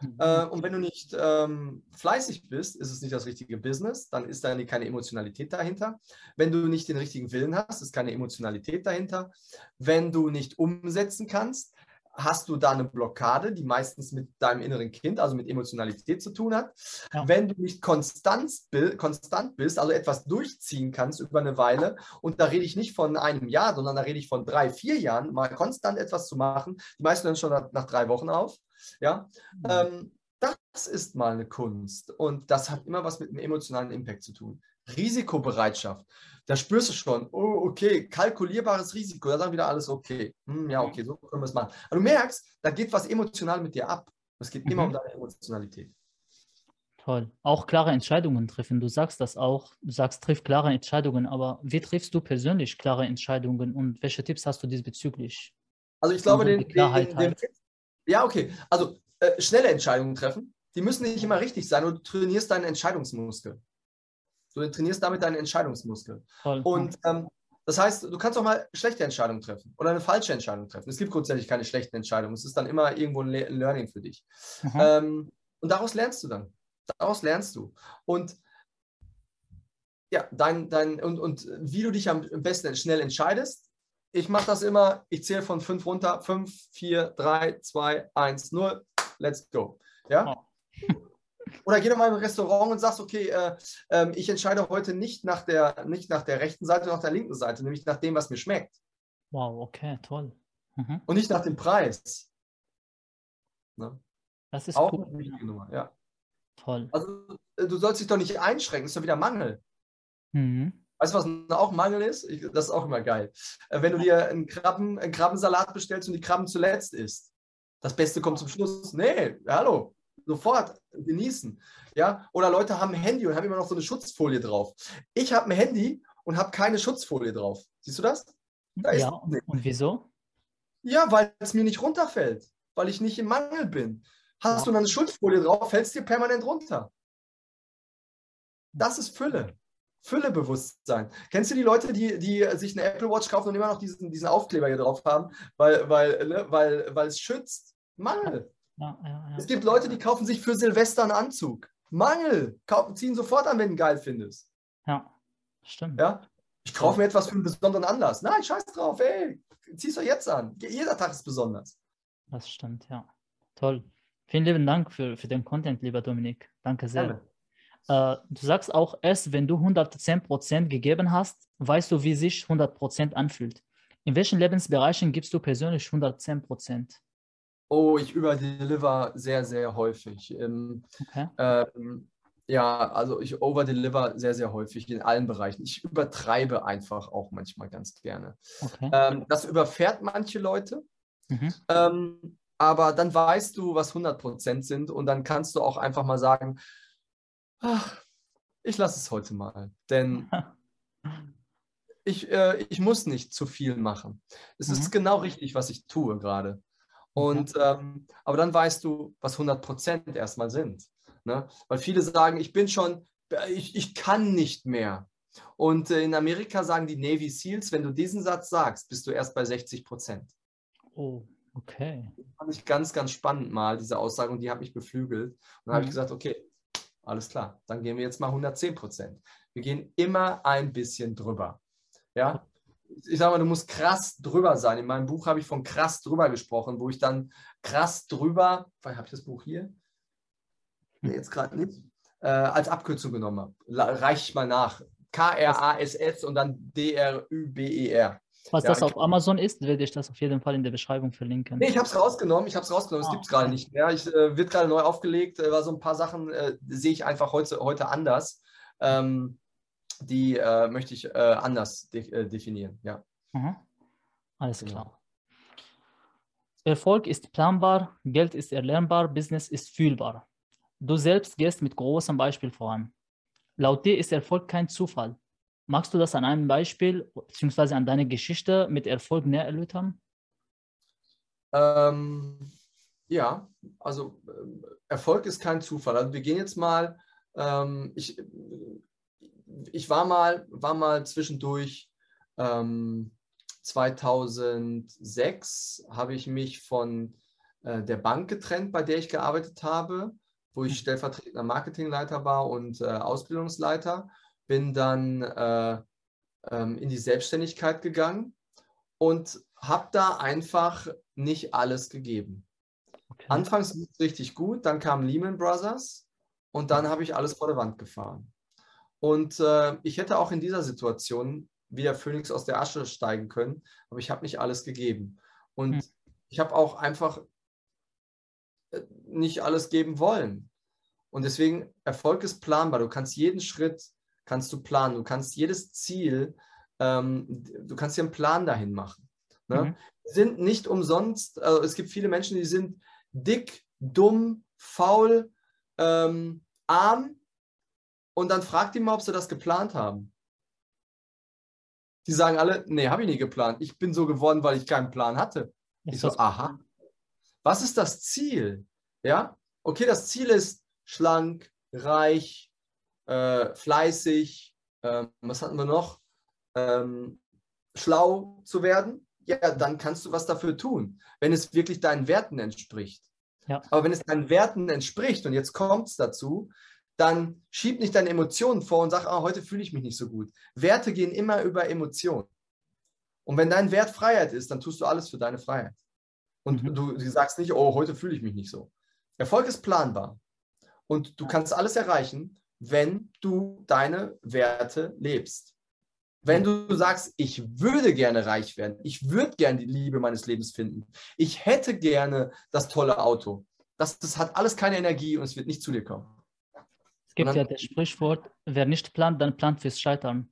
Mhm. Äh, und wenn du nicht ähm, fleißig bist, ist es nicht das richtige Business, dann ist da keine Emotionalität dahinter. Wenn du nicht den richtigen Willen hast, ist keine Emotionalität dahinter. Wenn du nicht umsetzen kannst, hast du da eine Blockade, die meistens mit deinem inneren Kind, also mit Emotionalität zu tun hat. Ja. Wenn du nicht konstant, konstant bist, also etwas durchziehen kannst über eine Weile, und da rede ich nicht von einem Jahr, sondern da rede ich von drei, vier Jahren, mal konstant etwas zu machen, die meisten hören schon nach, nach drei Wochen auf, ja, Mhm. ähm, das ist mal eine Kunst und das hat immer was mit einem emotionalen Impact zu tun. Risikobereitschaft, da spürst du schon, oh, okay, kalkulierbares Risiko, da sagen wieder alles okay. Hm, ja, okay, so können wir es machen. Aber du merkst, da geht was emotional mit dir ab. Es geht immer Mhm. um deine Emotionalität. Toll. Auch klare Entscheidungen treffen. Du sagst das auch. Du sagst, triff klare Entscheidungen. Aber wie triffst du persönlich klare Entscheidungen und welche Tipps hast du diesbezüglich? Also ich glaube, den, Klarheit den, den halt. ja, okay. Also äh, schnelle Entscheidungen treffen, die müssen nicht immer richtig sein und du trainierst deinen Entscheidungsmuskel. Du trainierst damit deinen Entscheidungsmuskel. Toll. Und ähm, das heißt, du kannst auch mal schlechte Entscheidungen treffen oder eine falsche Entscheidung treffen. Es gibt grundsätzlich keine schlechten Entscheidungen. Es ist dann immer irgendwo ein Le- Learning für dich. Mhm. Ähm, und daraus lernst du dann. Daraus lernst du. Und ja, dein, dein, und, und wie du dich am besten schnell entscheidest. Ich mache das immer, ich zähle von fünf runter. Fünf, vier, drei, zwei, eins, null. Let's go. Ja? Oder geh doch mal in ein Restaurant und sagst, okay, äh, ähm, ich entscheide heute nicht nach, der, nicht nach der rechten Seite, sondern nach der linken Seite, nämlich nach dem, was mir schmeckt. Wow, okay, toll. Mhm. Und nicht nach dem Preis. Ne? Das ist Auch cool. eine wichtige Nummer, ja. Toll. Also äh, du sollst dich doch nicht einschränken, das ist doch wieder Mangel. Mhm. Weißt du, was auch Mangel ist? Ich, das ist auch immer geil. Äh, wenn du dir einen, Krabben, einen Krabbensalat bestellst und die Krabben zuletzt isst. Das Beste kommt zum Schluss. Nee, hallo, sofort genießen. Ja? Oder Leute haben ein Handy und haben immer noch so eine Schutzfolie drauf. Ich habe ein Handy und habe keine Schutzfolie drauf. Siehst du das? Da Ja, und wieso? Ja, weil es mir nicht runterfällt, weil ich nicht im Mangel bin. Hast Ja. du dann eine Schutzfolie drauf, fällt es dir permanent runter. Das ist Fülle. Füllebewusstsein. Kennst du die Leute, die, die sich eine Apple Watch kaufen und immer noch diesen, diesen Aufkleber hier drauf haben, weil, weil, ne, weil, weil es schützt? Mangel. Ja, ja, ja. Es gibt Leute, die kaufen sich für Silvester einen Anzug. Mangel. Kaufen, ziehen sofort an, wenn du ihn geil findest. Ja, stimmt. Ja? Ich kaufe mir etwas für einen besonderen Anlass. Nein, scheiß drauf, ey. Zieh's doch jetzt an. Jeder Tag ist besonders. Das stimmt, ja. Toll. Vielen lieben Dank für, für den Content, lieber Dominik. Danke sehr. Äh, du sagst auch, erst wenn du 110% gegeben hast, weißt du, wie sich 100% anfühlt. In welchen Lebensbereichen gibst du persönlich 110%? Oh, ich überdeliver sehr, sehr häufig. Ähm, Okay. ähm, ja, also ich overdeliver sehr, sehr häufig in allen Bereichen. Ich übertreibe einfach auch manchmal ganz gerne. okay. Ähm, das überfährt manche Leute, Mhm. ähm, aber dann weißt du, was 100% sind und dann kannst du auch einfach mal sagen, ach, ich lasse es heute mal, denn ich, äh, ich muss nicht zu viel machen. Es Mhm. ist genau richtig, was ich tue gerade. Und ähm, aber dann weißt du, was 100% erstmal sind. Ne? Weil viele sagen, ich bin schon, ich, ich kann nicht mehr. Und äh, in Amerika sagen die Navy SEALs, wenn du diesen Satz sagst, bist du erst bei 60%. Oh, okay. fand ich ganz, ganz spannend mal, diese Aussage, und die hat mich beflügelt. Und dann habe ich Mhm. gesagt, okay, alles klar, dann gehen wir jetzt mal 110 Prozent. Wir gehen immer ein bisschen drüber. Ja, ich sage mal, du musst krass drüber sein. In meinem Buch habe ich von krass drüber gesprochen, wo ich dann krass drüber, habe ich das Buch hier? Nee, jetzt gerade nicht. Äh, als Abkürzung genommen habe. La- Reich ich mal nach. K-R-A-S-S und dann D-R-Ü-B-E-R. Was Ja, das auf Amazon ist, werde ich das auf jeden Fall in der Beschreibung verlinken. Nee, ich habe es rausgenommen. Ich habe es rausgenommen. Es Ah, gibt es gerade nicht mehr. Ich äh, wird gerade neu aufgelegt. Äh, war so ein paar Sachen äh, sehe ich einfach heute, heute anders. Ähm, die äh, möchte ich äh, anders de äh, definieren. Ja. Mhm. Alles Genau. klar. Erfolg ist planbar, Geld ist erlernbar, Business ist fühlbar. Du selbst gehst mit großem Beispiel voran. Laut dir ist Erfolg kein Zufall. Magst du das an einem Beispiel bzw. an deine Geschichte mit Erfolg näher erläutern? Ähm, ja, also ähm, Erfolg ist kein Zufall. Also wir gehen jetzt mal. Ähm, ich, ich war mal, war mal zwischendurch. Ähm, 2006 habe ich mich von äh, der Bank getrennt, bei der ich gearbeitet habe, wo ich stellvertretender Marketingleiter war und äh, Ausbildungsleiter. Bin dann äh, ähm, in die Selbstständigkeit gegangen und habe da einfach nicht alles gegeben. Okay. Anfangs lief es richtig gut, dann kam Lehman Brothers und dann habe ich alles vor der Wand gefahren. Und äh, ich hätte auch in dieser Situation wie der Phönix aus der Asche steigen können, aber ich habe nicht alles gegeben. Und mhm. ich habe auch einfach äh, nicht alles geben wollen. Und deswegen, Erfolg ist planbar. Du kannst jeden Schritt, kannst du planen. Du kannst jedes Ziel, ähm, du kannst dir einen Plan dahin machen. Ne? Mhm. Sind nicht umsonst, also es gibt viele Menschen, die sind dick, dumm, faul, ähm, arm. Und dann fragt die mal, ob sie das geplant haben. Die sagen alle, nee, habe ich nie geplant. Ich bin so geworden, weil ich keinen Plan hatte. Ich so, aha. Was ist das Ziel? Ja, okay, das Ziel ist schlank, reich, äh, fleißig. Äh, was hatten wir noch? Ähm, schlau zu werden. Ja, dann kannst du was dafür tun, wenn es wirklich deinen Werten entspricht. Ja. Aber wenn es deinen Werten entspricht und jetzt kommt es dazu, dann schieb nicht deine Emotionen vor und sag, ah, heute fühle ich mich nicht so gut. Werte gehen immer über Emotionen. Und wenn dein Wert Freiheit ist, dann tust du alles für deine Freiheit. Und mhm. du, du sagst nicht, oh, heute fühle ich mich nicht so. Erfolg ist planbar. Und du kannst alles erreichen, wenn du deine Werte lebst. Wenn du sagst, ich würde gerne reich werden, ich würde gerne die Liebe meines Lebens finden, ich hätte gerne das tolle Auto, das, das hat alles keine Energie und es wird nicht zu dir kommen gibt dann, ja das Sprichwort, wer nicht plant, dann plant fürs Scheitern.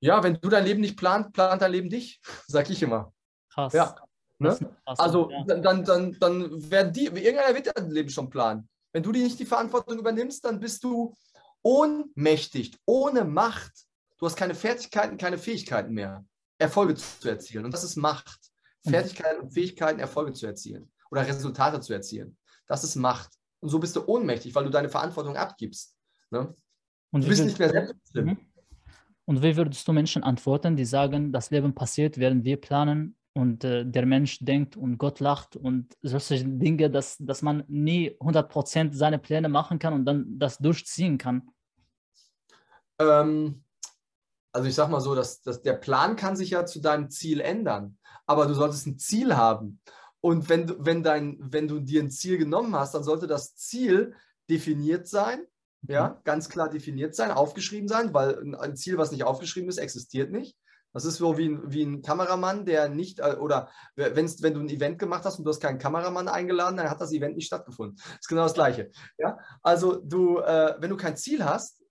Ja, wenn du dein Leben nicht plant, plant dein Leben dich, sag ich immer. Krass. Ja. Ne? Krass, also ja. dann, dann, dann werden die, irgendeiner wird dein Leben schon planen. Wenn du die nicht die Verantwortung übernimmst, dann bist du ohnmächtig, ohne Macht. Du hast keine Fertigkeiten, keine Fähigkeiten mehr, Erfolge zu erzielen. Und das ist Macht. Mhm. Fertigkeiten und Fähigkeiten, Erfolge zu erzielen oder Resultate zu erzielen. Das ist Macht. Und so bist du ohnmächtig, weil du deine Verantwortung abgibst. Ne? Und du bist nicht mehr selbstbestimmt. Mhm. Und wie würdest du Menschen antworten, die sagen, das Leben passiert, während wir planen und äh, der Mensch denkt und Gott lacht und solche Dinge, dass, dass man nie 100% seine Pläne machen kann und dann das durchziehen kann? Ähm, also ich sage mal so, dass, dass der Plan kann sich ja zu deinem Ziel ändern, aber du solltest ein Ziel haben. Und wenn du, wenn, dein, wenn du dir ein Ziel genommen hast, dann sollte das Ziel definiert sein, ja, mhm. ganz klar definiert sein, aufgeschrieben sein, weil ein Ziel, was nicht aufgeschrieben ist, existiert nicht. Das ist so wie ein, wie ein Kameramann, der nicht, äh, oder wenn's, wenn du ein Event gemacht hast und du hast keinen Kameramann eingeladen, dann hat das Event nicht stattgefunden. Das ist genau das Gleiche. Ja? Also du, äh, wenn du kein Ziel hast,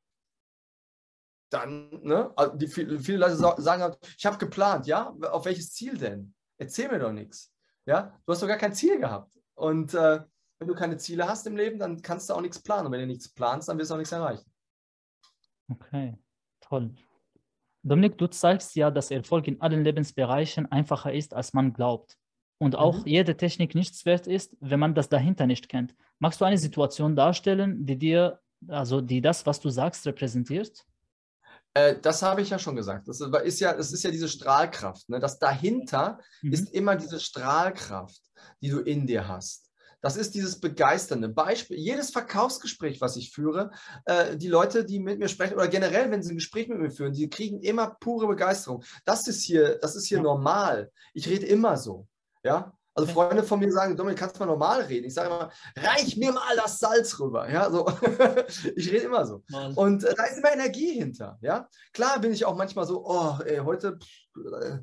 dann, ne, also die, viele Leute sagen, halt, ich habe geplant, ja, auf welches Ziel denn? Erzähl mir doch nichts. Ja, du hast doch gar kein Ziel gehabt. Und äh, wenn du keine Ziele hast im Leben, dann kannst du auch nichts planen. Und wenn du nichts planst, dann wirst du auch nichts erreichen. Okay, toll. Dominik, du zeigst ja, dass Erfolg in allen Lebensbereichen einfacher ist, als man glaubt. Und auch mhm. jede Technik nichts wert ist, wenn man das dahinter nicht kennt. Magst du eine Situation darstellen, die dir, also die das, was du sagst, repräsentiert? Äh, das habe ich ja schon gesagt. Das ist ja, das ist ja diese Strahlkraft. Ne? Das dahinter mhm. ist immer diese Strahlkraft, die du in dir hast. Das ist dieses begeisternde Beispiel. Jedes Verkaufsgespräch, was ich führe, äh, die Leute, die mit mir sprechen oder generell, wenn sie ein Gespräch mit mir führen, die kriegen immer pure Begeisterung. Das ist hier, das ist hier ja. normal. Ich rede immer so. Ja, also Freunde von mir sagen, Dominik, kannst du mal normal reden? Ich sage immer, reich mir mal das Salz rüber. Ja, so. ich rede immer so. Mann. Und äh, da ist immer Energie hinter. Ja, klar bin ich auch manchmal so, oh, ey, heute äh,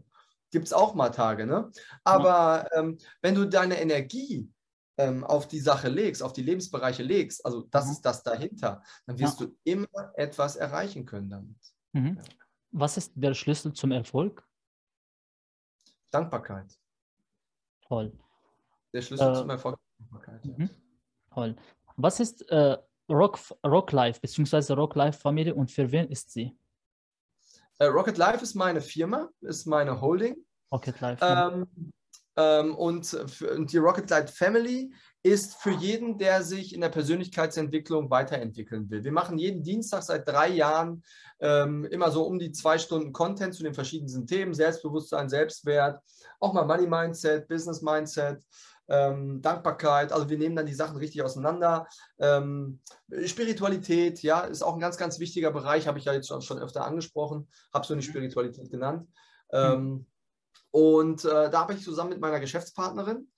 gibt es auch mal Tage. Ne? Aber ähm, wenn du deine Energie ähm, auf die Sache legst, auf die Lebensbereiche legst, also das mhm. ist das dahinter, dann wirst ja. du immer etwas erreichen können damit. Mhm. Ja. Was ist der Schlüssel zum Erfolg? Dankbarkeit. Toll. Der Schlüssel äh, zum Erfolg. Ja. Toll. Was ist äh, Rock, Rock Life bzw. Rock Life Familie und für wen ist sie? Äh, Rocket Life ist meine Firma, ist meine Holding. Rocket Life. Ähm, ähm, und, für, und die Rocket Life Family ist für jeden, der sich in der Persönlichkeitsentwicklung weiterentwickeln will. Wir machen jeden Dienstag seit drei Jahren ähm, immer so um die zwei Stunden Content zu den verschiedensten Themen, Selbstbewusstsein, Selbstwert, auch mal Money Mindset, Business Mindset. Ähm, Dankbarkeit, also wir nehmen dann die Sachen richtig auseinander. Ähm, Spiritualität, ja, ist auch ein ganz, ganz wichtiger Bereich, habe ich ja jetzt schon, schon öfter angesprochen, habe so eine Spiritualität genannt. Ähm, Und äh, da habe ich zusammen mit meiner Geschäftspartnerin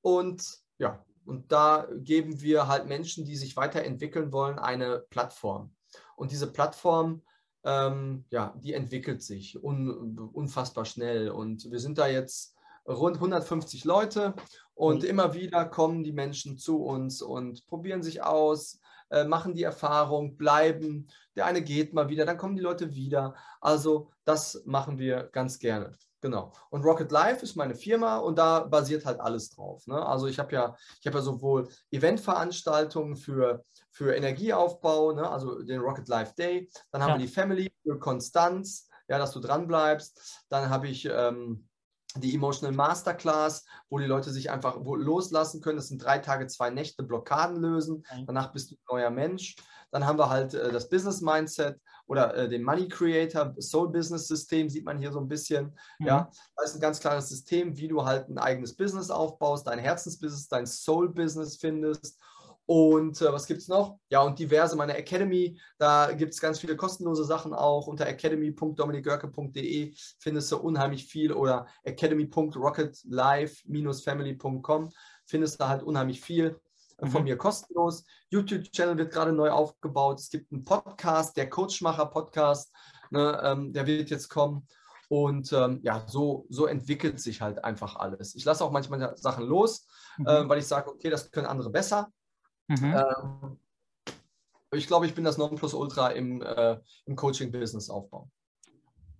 und ja, und da geben wir halt Menschen, die sich weiterentwickeln wollen, eine Plattform. Und diese Plattform, ähm, ja, die entwickelt sich un, unfassbar schnell. Und wir sind da jetzt rund 150 Leute und mhm. immer wieder kommen die Menschen zu uns und probieren sich aus, äh, machen die Erfahrung, bleiben. Der eine geht mal wieder, dann kommen die Leute wieder. Also das machen wir ganz gerne. Genau. Und Rocket Life ist meine Firma und da basiert halt alles drauf. Ne? Also ich habe ja, ich habe ja sowohl Eventveranstaltungen für, für Energieaufbau, ne? also den Rocket Life Day, dann haben ja. wir die Family für Konstanz, ja, dass du dran bleibst. Dann habe ich ähm, die Emotional Masterclass, wo die Leute sich einfach loslassen können. Das sind drei Tage, zwei Nächte Blockaden lösen. Danach bist du ein neuer Mensch. Dann haben wir halt äh, das Business Mindset oder äh, den Money Creator, Soul Business System, sieht man hier so ein bisschen. Mhm. Ja, das ist ein ganz klares System, wie du halt ein eigenes Business aufbaust, dein Herzensbusiness, dein Soul Business findest. Und äh, was gibt es noch? Ja, und diverse, meine Academy, da gibt es ganz viele kostenlose Sachen auch. Unter academy.dominikgörke.de findest du unheimlich viel oder academy.rocketlife-family.com findest du halt unheimlich viel von mhm. mir kostenlos. YouTube-Channel wird gerade neu aufgebaut. Es gibt einen Podcast, der Coachmacher-Podcast, ne, ähm, der wird jetzt kommen. Und ähm, ja, so, so entwickelt sich halt einfach alles. Ich lasse auch manchmal Sachen los, mhm. äh, weil ich sage, okay, das können andere besser. Mhm. Ähm, ich glaube, ich bin das Nonplusultra im, äh, im Coaching-Business-Aufbau.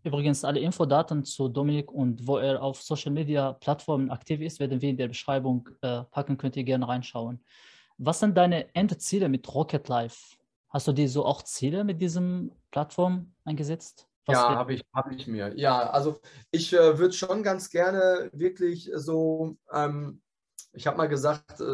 Übrigens, alle Infodaten zu Dominik und wo er auf Social Media Plattformen aktiv ist, werden wir in der Beschreibung äh, packen, könnt ihr gerne reinschauen. Was sind deine Endziele mit Rocket Life? Hast du dir so auch Ziele mit diesem Plattform eingesetzt? Was ja, habe ich, hab ich mir. Ja, also ich äh, würde schon ganz gerne wirklich so, ähm, ich habe mal gesagt, äh,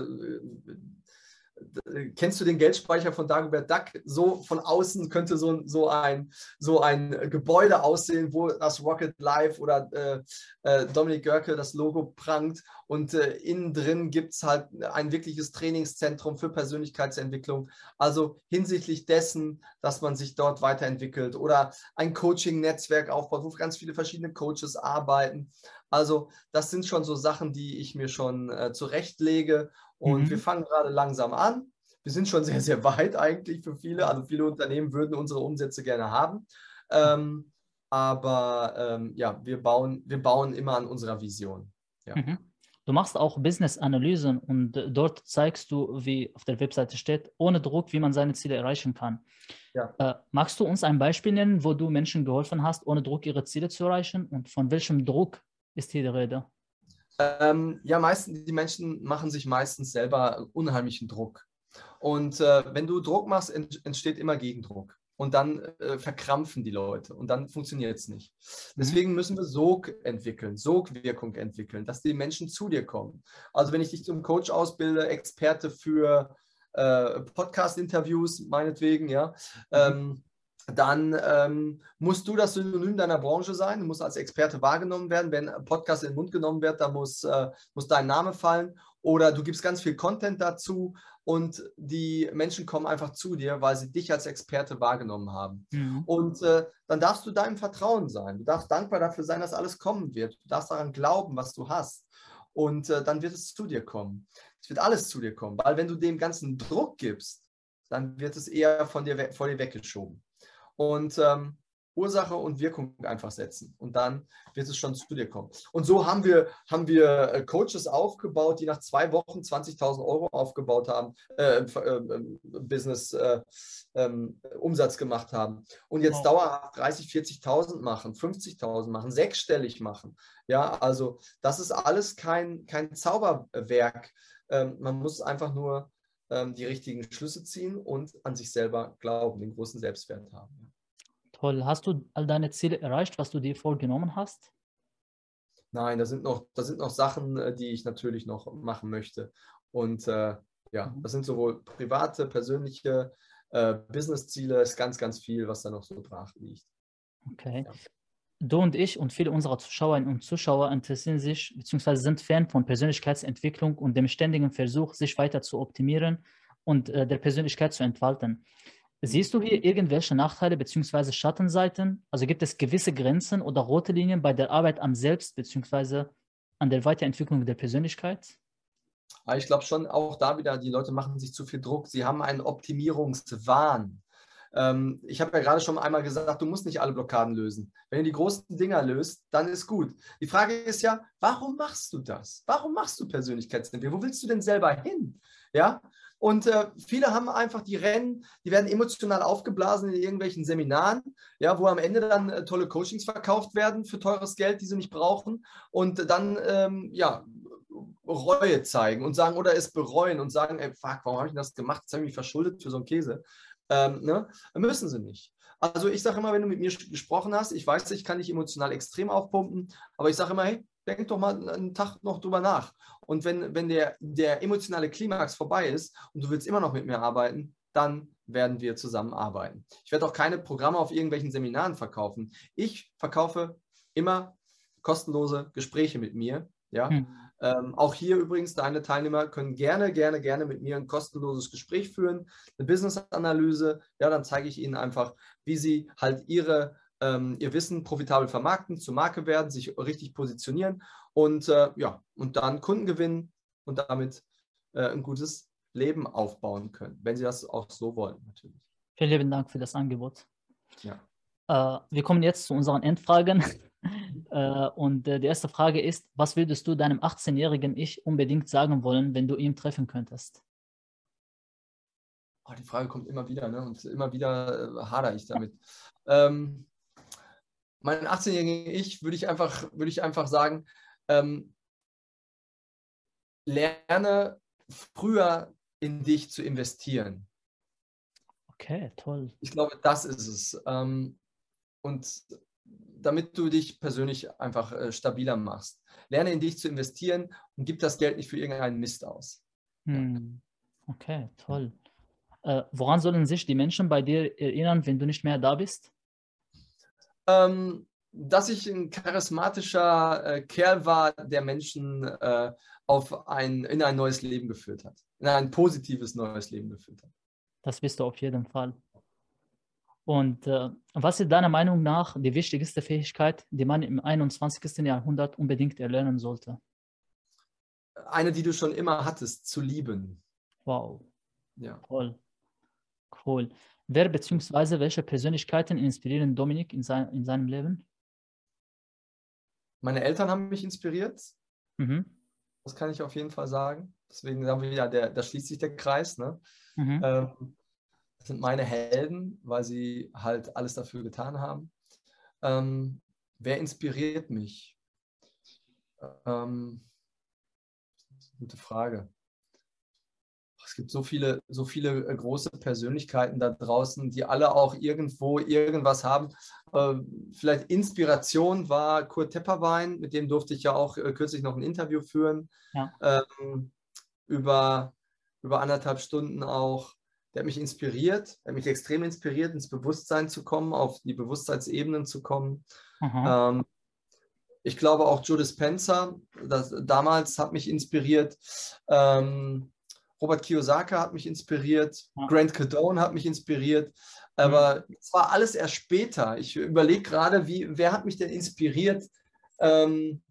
kennst du den Geldspeicher von Dagobert Duck? So von außen könnte so, so, ein, so ein Gebäude aussehen, wo das Rocket Life oder äh, äh, Dominik Görke das Logo prangt. Und äh, innen drin gibt es halt ein wirkliches Trainingszentrum für Persönlichkeitsentwicklung. Also hinsichtlich dessen, dass man sich dort weiterentwickelt oder ein Coaching-Netzwerk aufbaut, wo ganz viele verschiedene Coaches arbeiten. Also das sind schon so Sachen, die ich mir schon äh, zurechtlege und mhm. wir fangen gerade langsam an. Wir sind schon sehr, sehr weit eigentlich für viele. Also viele Unternehmen würden unsere Umsätze gerne haben. Ähm, aber ähm, ja, wir bauen, wir bauen immer an unserer Vision. Ja. Mhm. Du machst auch Business-Analysen und dort zeigst du, wie auf der Webseite steht, ohne Druck, wie man seine Ziele erreichen kann. Ja. Äh, magst du uns ein Beispiel nennen, wo du Menschen geholfen hast, ohne Druck ihre Ziele zu erreichen? Und von welchem Druck ist hier die Rede? Ähm, ja, meistens, die Menschen machen sich meistens selber unheimlichen Druck. Und äh, wenn du Druck machst, entsteht immer Gegendruck. Und dann äh, verkrampfen die Leute und dann funktioniert es nicht. Mhm. Deswegen müssen wir Sog entwickeln, Sogwirkung entwickeln, dass die Menschen zu dir kommen. Also wenn ich dich zum Coach ausbilde, Experte für äh, Podcast-Interviews, meinetwegen, ja, mhm. ähm, dann ähm, musst du das Synonym deiner Branche sein, du musst als Experte wahrgenommen werden. Wenn ein Podcast in den Mund genommen wird, dann muss, äh, muss dein Name fallen oder du gibst ganz viel Content dazu und die Menschen kommen einfach zu dir, weil sie dich als Experte wahrgenommen haben. Mhm. Und äh, dann darfst du deinem Vertrauen sein. Du darfst dankbar dafür sein, dass alles kommen wird. Du darfst daran glauben, was du hast. Und äh, dann wird es zu dir kommen. Es wird alles zu dir kommen, weil wenn du dem ganzen Druck gibst, dann wird es eher von dir, vor dir weggeschoben und ähm, Ursache und Wirkung einfach setzen. Und dann wird es schon zu dir kommen. Und so haben wir, haben wir äh, Coaches aufgebaut, die nach zwei Wochen 20.000 Euro aufgebaut haben, äh, äh, Business äh, ähm, Umsatz gemacht haben. Und jetzt wow. dauerhaft 30, 40.000 machen, 50.000 machen, sechsstellig machen. Ja, also das ist alles kein, kein Zauberwerk. Ähm, man muss einfach nur ähm, die richtigen Schlüsse ziehen und an sich selber glauben, den großen Selbstwert haben. Toll. Hast du all deine Ziele erreicht, was du dir vorgenommen hast? Nein, da sind noch, da sind noch Sachen, äh, die ich natürlich noch machen möchte. Und äh, ja, mhm. das sind sowohl private, persönliche äh, Business-Ziele, ist ganz, ganz viel, was da noch so brach liegt. Okay. Ja. Du und ich und viele unserer Zuschauerinnen und Zuschauer interessieren sich bzw. sind Fan von Persönlichkeitsentwicklung und dem ständigen Versuch, sich weiter zu optimieren und äh, der Persönlichkeit zu entfalten. Siehst du hier irgendwelche Nachteile bzw. Schattenseiten? Also gibt es gewisse Grenzen oder rote Linien bei der Arbeit am Selbst bzw. an der Weiterentwicklung der Persönlichkeit? Aber ich glaube schon auch da wieder, die Leute machen sich zu viel Druck. Sie haben einen Optimierungswahn. Ähm, ich habe ja gerade schon einmal gesagt, du musst nicht alle Blockaden lösen. Wenn du die großen Dinger löst, dann ist gut. Die Frage ist ja, warum machst du das? Warum machst du Persönlichkeitsentwicklung? Wo willst du denn selber hin? Ja, und äh, viele haben einfach die Rennen, die werden emotional aufgeblasen in irgendwelchen Seminaren, ja, wo am Ende dann äh, tolle Coachings verkauft werden für teures Geld, die sie nicht brauchen. Und dann, ähm, ja, Reue zeigen und sagen oder es bereuen und sagen, ey, fuck, warum habe ich das gemacht? Jetzt habe ich mich verschuldet für so einen Käse. Ähm, ne? Müssen sie nicht. Also ich sage immer, wenn du mit mir gesprochen hast, ich weiß, ich kann dich emotional extrem aufpumpen, aber ich sage immer, hey, denk doch mal einen Tag noch drüber nach. Und wenn, wenn der, der emotionale Klimax vorbei ist und du willst immer noch mit mir arbeiten, dann werden wir zusammenarbeiten. Ich werde auch keine Programme auf irgendwelchen Seminaren verkaufen. Ich verkaufe immer kostenlose Gespräche mit mir. Ja? Hm. Ähm, auch hier übrigens, deine Teilnehmer können gerne, gerne, gerne mit mir ein kostenloses Gespräch führen, eine Business-Analyse. Ja, dann zeige ich Ihnen einfach, wie Sie halt Ihre ähm, ihr Wissen profitabel vermarkten, zur Marke werden, sich richtig positionieren und äh, ja, und dann Kunden gewinnen und damit äh, ein gutes Leben aufbauen können, wenn sie das auch so wollen, natürlich. Vielen lieben Dank für das Angebot. Ja. Äh, wir kommen jetzt zu unseren Endfragen. Äh, und äh, die erste Frage ist: Was würdest du deinem 18-jährigen Ich unbedingt sagen wollen, wenn du ihn treffen könntest? Oh, die Frage kommt immer wieder, ne? Und immer wieder äh, hadere ich damit. Ähm, mein 18-jährigen Ich würde ich einfach, würde ich einfach sagen, ähm, lerne früher in dich zu investieren. Okay, toll. Ich glaube, das ist es. Ähm, und damit du dich persönlich einfach äh, stabiler machst. Lerne in dich zu investieren und gib das Geld nicht für irgendeinen Mist aus. Hm. Okay, toll. Äh, woran sollen sich die Menschen bei dir erinnern, wenn du nicht mehr da bist? ähm, dass ich ein charismatischer äh, Kerl war, der Menschen äh, auf ein, in ein neues Leben geführt hat, in ein positives neues Leben geführt hat. Das bist du auf jeden Fall. Und äh, was ist deiner Meinung nach die wichtigste Fähigkeit, die man im 21. Jahrhundert unbedingt erlernen sollte? Eine, die du schon immer hattest, zu lieben. Wow. Ja. Toll. Cool. Wer bzw. welche Persönlichkeiten inspirieren Dominik in, sein, in seinem Leben? Meine Eltern haben mich inspiriert. Mhm. Das kann ich auf jeden Fall sagen. Deswegen sagen wir ja, der, da schließt sich der Kreis. Ne? Mhm. Ähm, sind meine Helden, weil sie halt alles dafür getan haben. Ähm, wer inspiriert mich? Ähm, gute Frage es gibt so viele, so viele äh, große Persönlichkeiten da draußen, die alle auch irgendwo irgendwas haben. Äh, vielleicht Inspiration war Kurt Tepperwein, mit dem durfte ich ja auch äh, kürzlich noch ein Interview führen. Ja. Ähm, über, über anderthalb Stunden auch. Der hat mich inspiriert, der hat mich extrem inspiriert, ins Bewusstsein zu kommen, auf die Bewusstseinsebenen zu kommen. Ähm, ich glaube auch Joe Dispenza, das, damals hat mich inspiriert. Ähm, Robert Kiyosaki hat mich inspiriert, ja. Grant Cardone hat mich inspiriert, aber es mhm. war alles erst später. Ich überlege gerade, wie, wer hat mich denn inspiriert, ähm,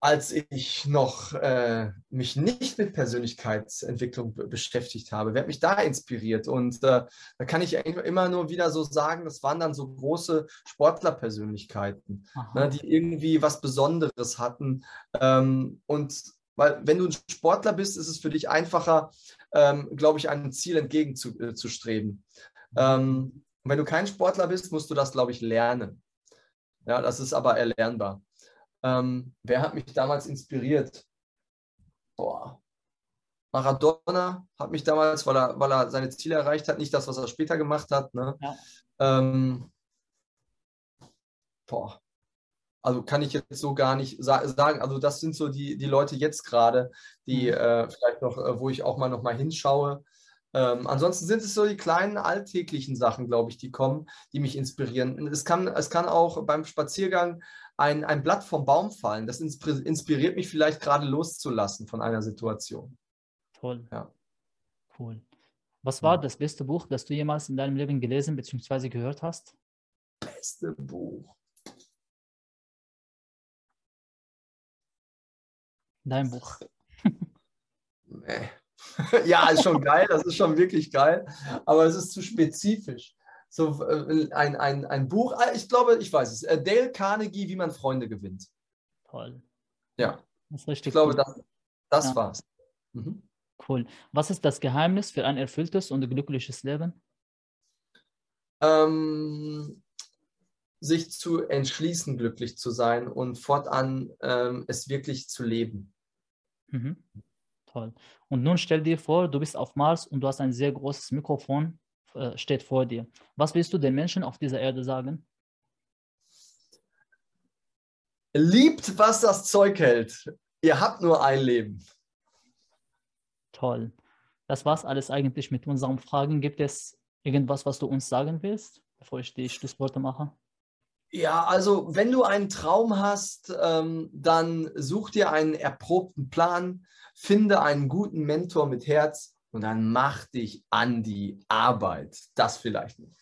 als ich noch äh, mich nicht mit Persönlichkeitsentwicklung beschäftigt habe. Wer hat mich da inspiriert? Und äh, da kann ich immer nur wieder so sagen, das waren dann so große Sportlerpersönlichkeiten, ne, die irgendwie was Besonderes hatten. Ähm, und weil wenn du ein Sportler bist, ist es für dich einfacher, ähm, glaube ich, einem Ziel entgegenzustreben. Äh, ähm, wenn du kein Sportler bist, musst du das, glaube ich, lernen. Ja, das ist aber erlernbar. Ähm, wer hat mich damals inspiriert? Boah. Maradona hat mich damals, weil er, weil er seine Ziele erreicht hat, nicht das, was er später gemacht hat. Ne? Ja. Ähm, boah also kann ich jetzt so gar nicht sagen. Also das sind so die, die Leute jetzt gerade, die mhm. äh, vielleicht noch, äh, wo ich auch mal noch mal hinschaue. Ähm, ansonsten sind es so die kleinen alltäglichen Sachen, glaube ich, die kommen, die mich inspirieren. Es kann, es kann auch beim Spaziergang ein, ein Blatt vom Baum fallen. Das inspiriert mich vielleicht gerade loszulassen von einer Situation. Toll. Ja. Cool. Was war das beste Buch, das du jemals in deinem Leben gelesen bzw. gehört hast? Beste Buch. Dein Buch. Nee. ja, ist schon geil, das ist schon wirklich geil, aber es ist zu spezifisch. So äh, ein, ein, ein Buch, ah, ich glaube, ich weiß es, äh, Dale Carnegie, wie man Freunde gewinnt. Toll. Ja. Das ist richtig Ich glaube, cool. das, das Ja. war's. Mhm. cool. Was ist das Geheimnis für ein erfülltes und glückliches Leben? Ähm, sich zu entschließen, glücklich zu sein und fortan ähm, es wirklich zu leben. Mhm. Toll. Und nun stell dir vor, du bist auf Mars und du hast ein sehr großes Mikrofon, äh, steht vor dir. Was willst du den Menschen auf dieser Erde sagen? Liebt, was das Zeug hält. Ihr habt nur ein Leben. Toll. Das war's alles eigentlich mit unseren Fragen. Gibt es irgendwas, was du uns sagen willst, bevor ich die Schlussworte mache? Ja, also wenn du einen Traum hast, ähm, dann such dir einen erprobten Plan, finde einen guten Mentor mit Herz und dann mach dich an die Arbeit. Das vielleicht nicht.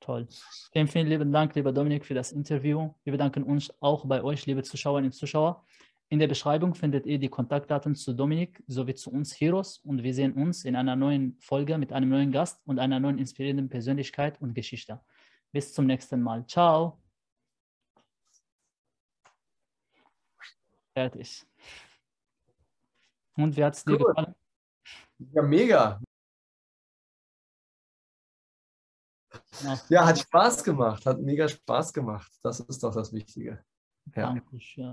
Toll. Vielen, vielen lieben Dank, lieber Dominik, für das Interview. Wir bedanken uns auch bei euch, liebe Zuschauerinnen und Zuschauer. In der Beschreibung findet ihr die Kontaktdaten zu Dominik sowie zu uns Heroes und wir sehen uns in einer neuen Folge mit einem neuen Gast und einer neuen inspirierenden Persönlichkeit und Geschichte. Bis zum nächsten Mal. Ciao. Fertig. Und wie hat es dir Cool. gefallen? Ja, mega. Ja, hat Spaß gemacht, hat mega Spaß gemacht. Das ist doch das Wichtige. Ja. danke schön.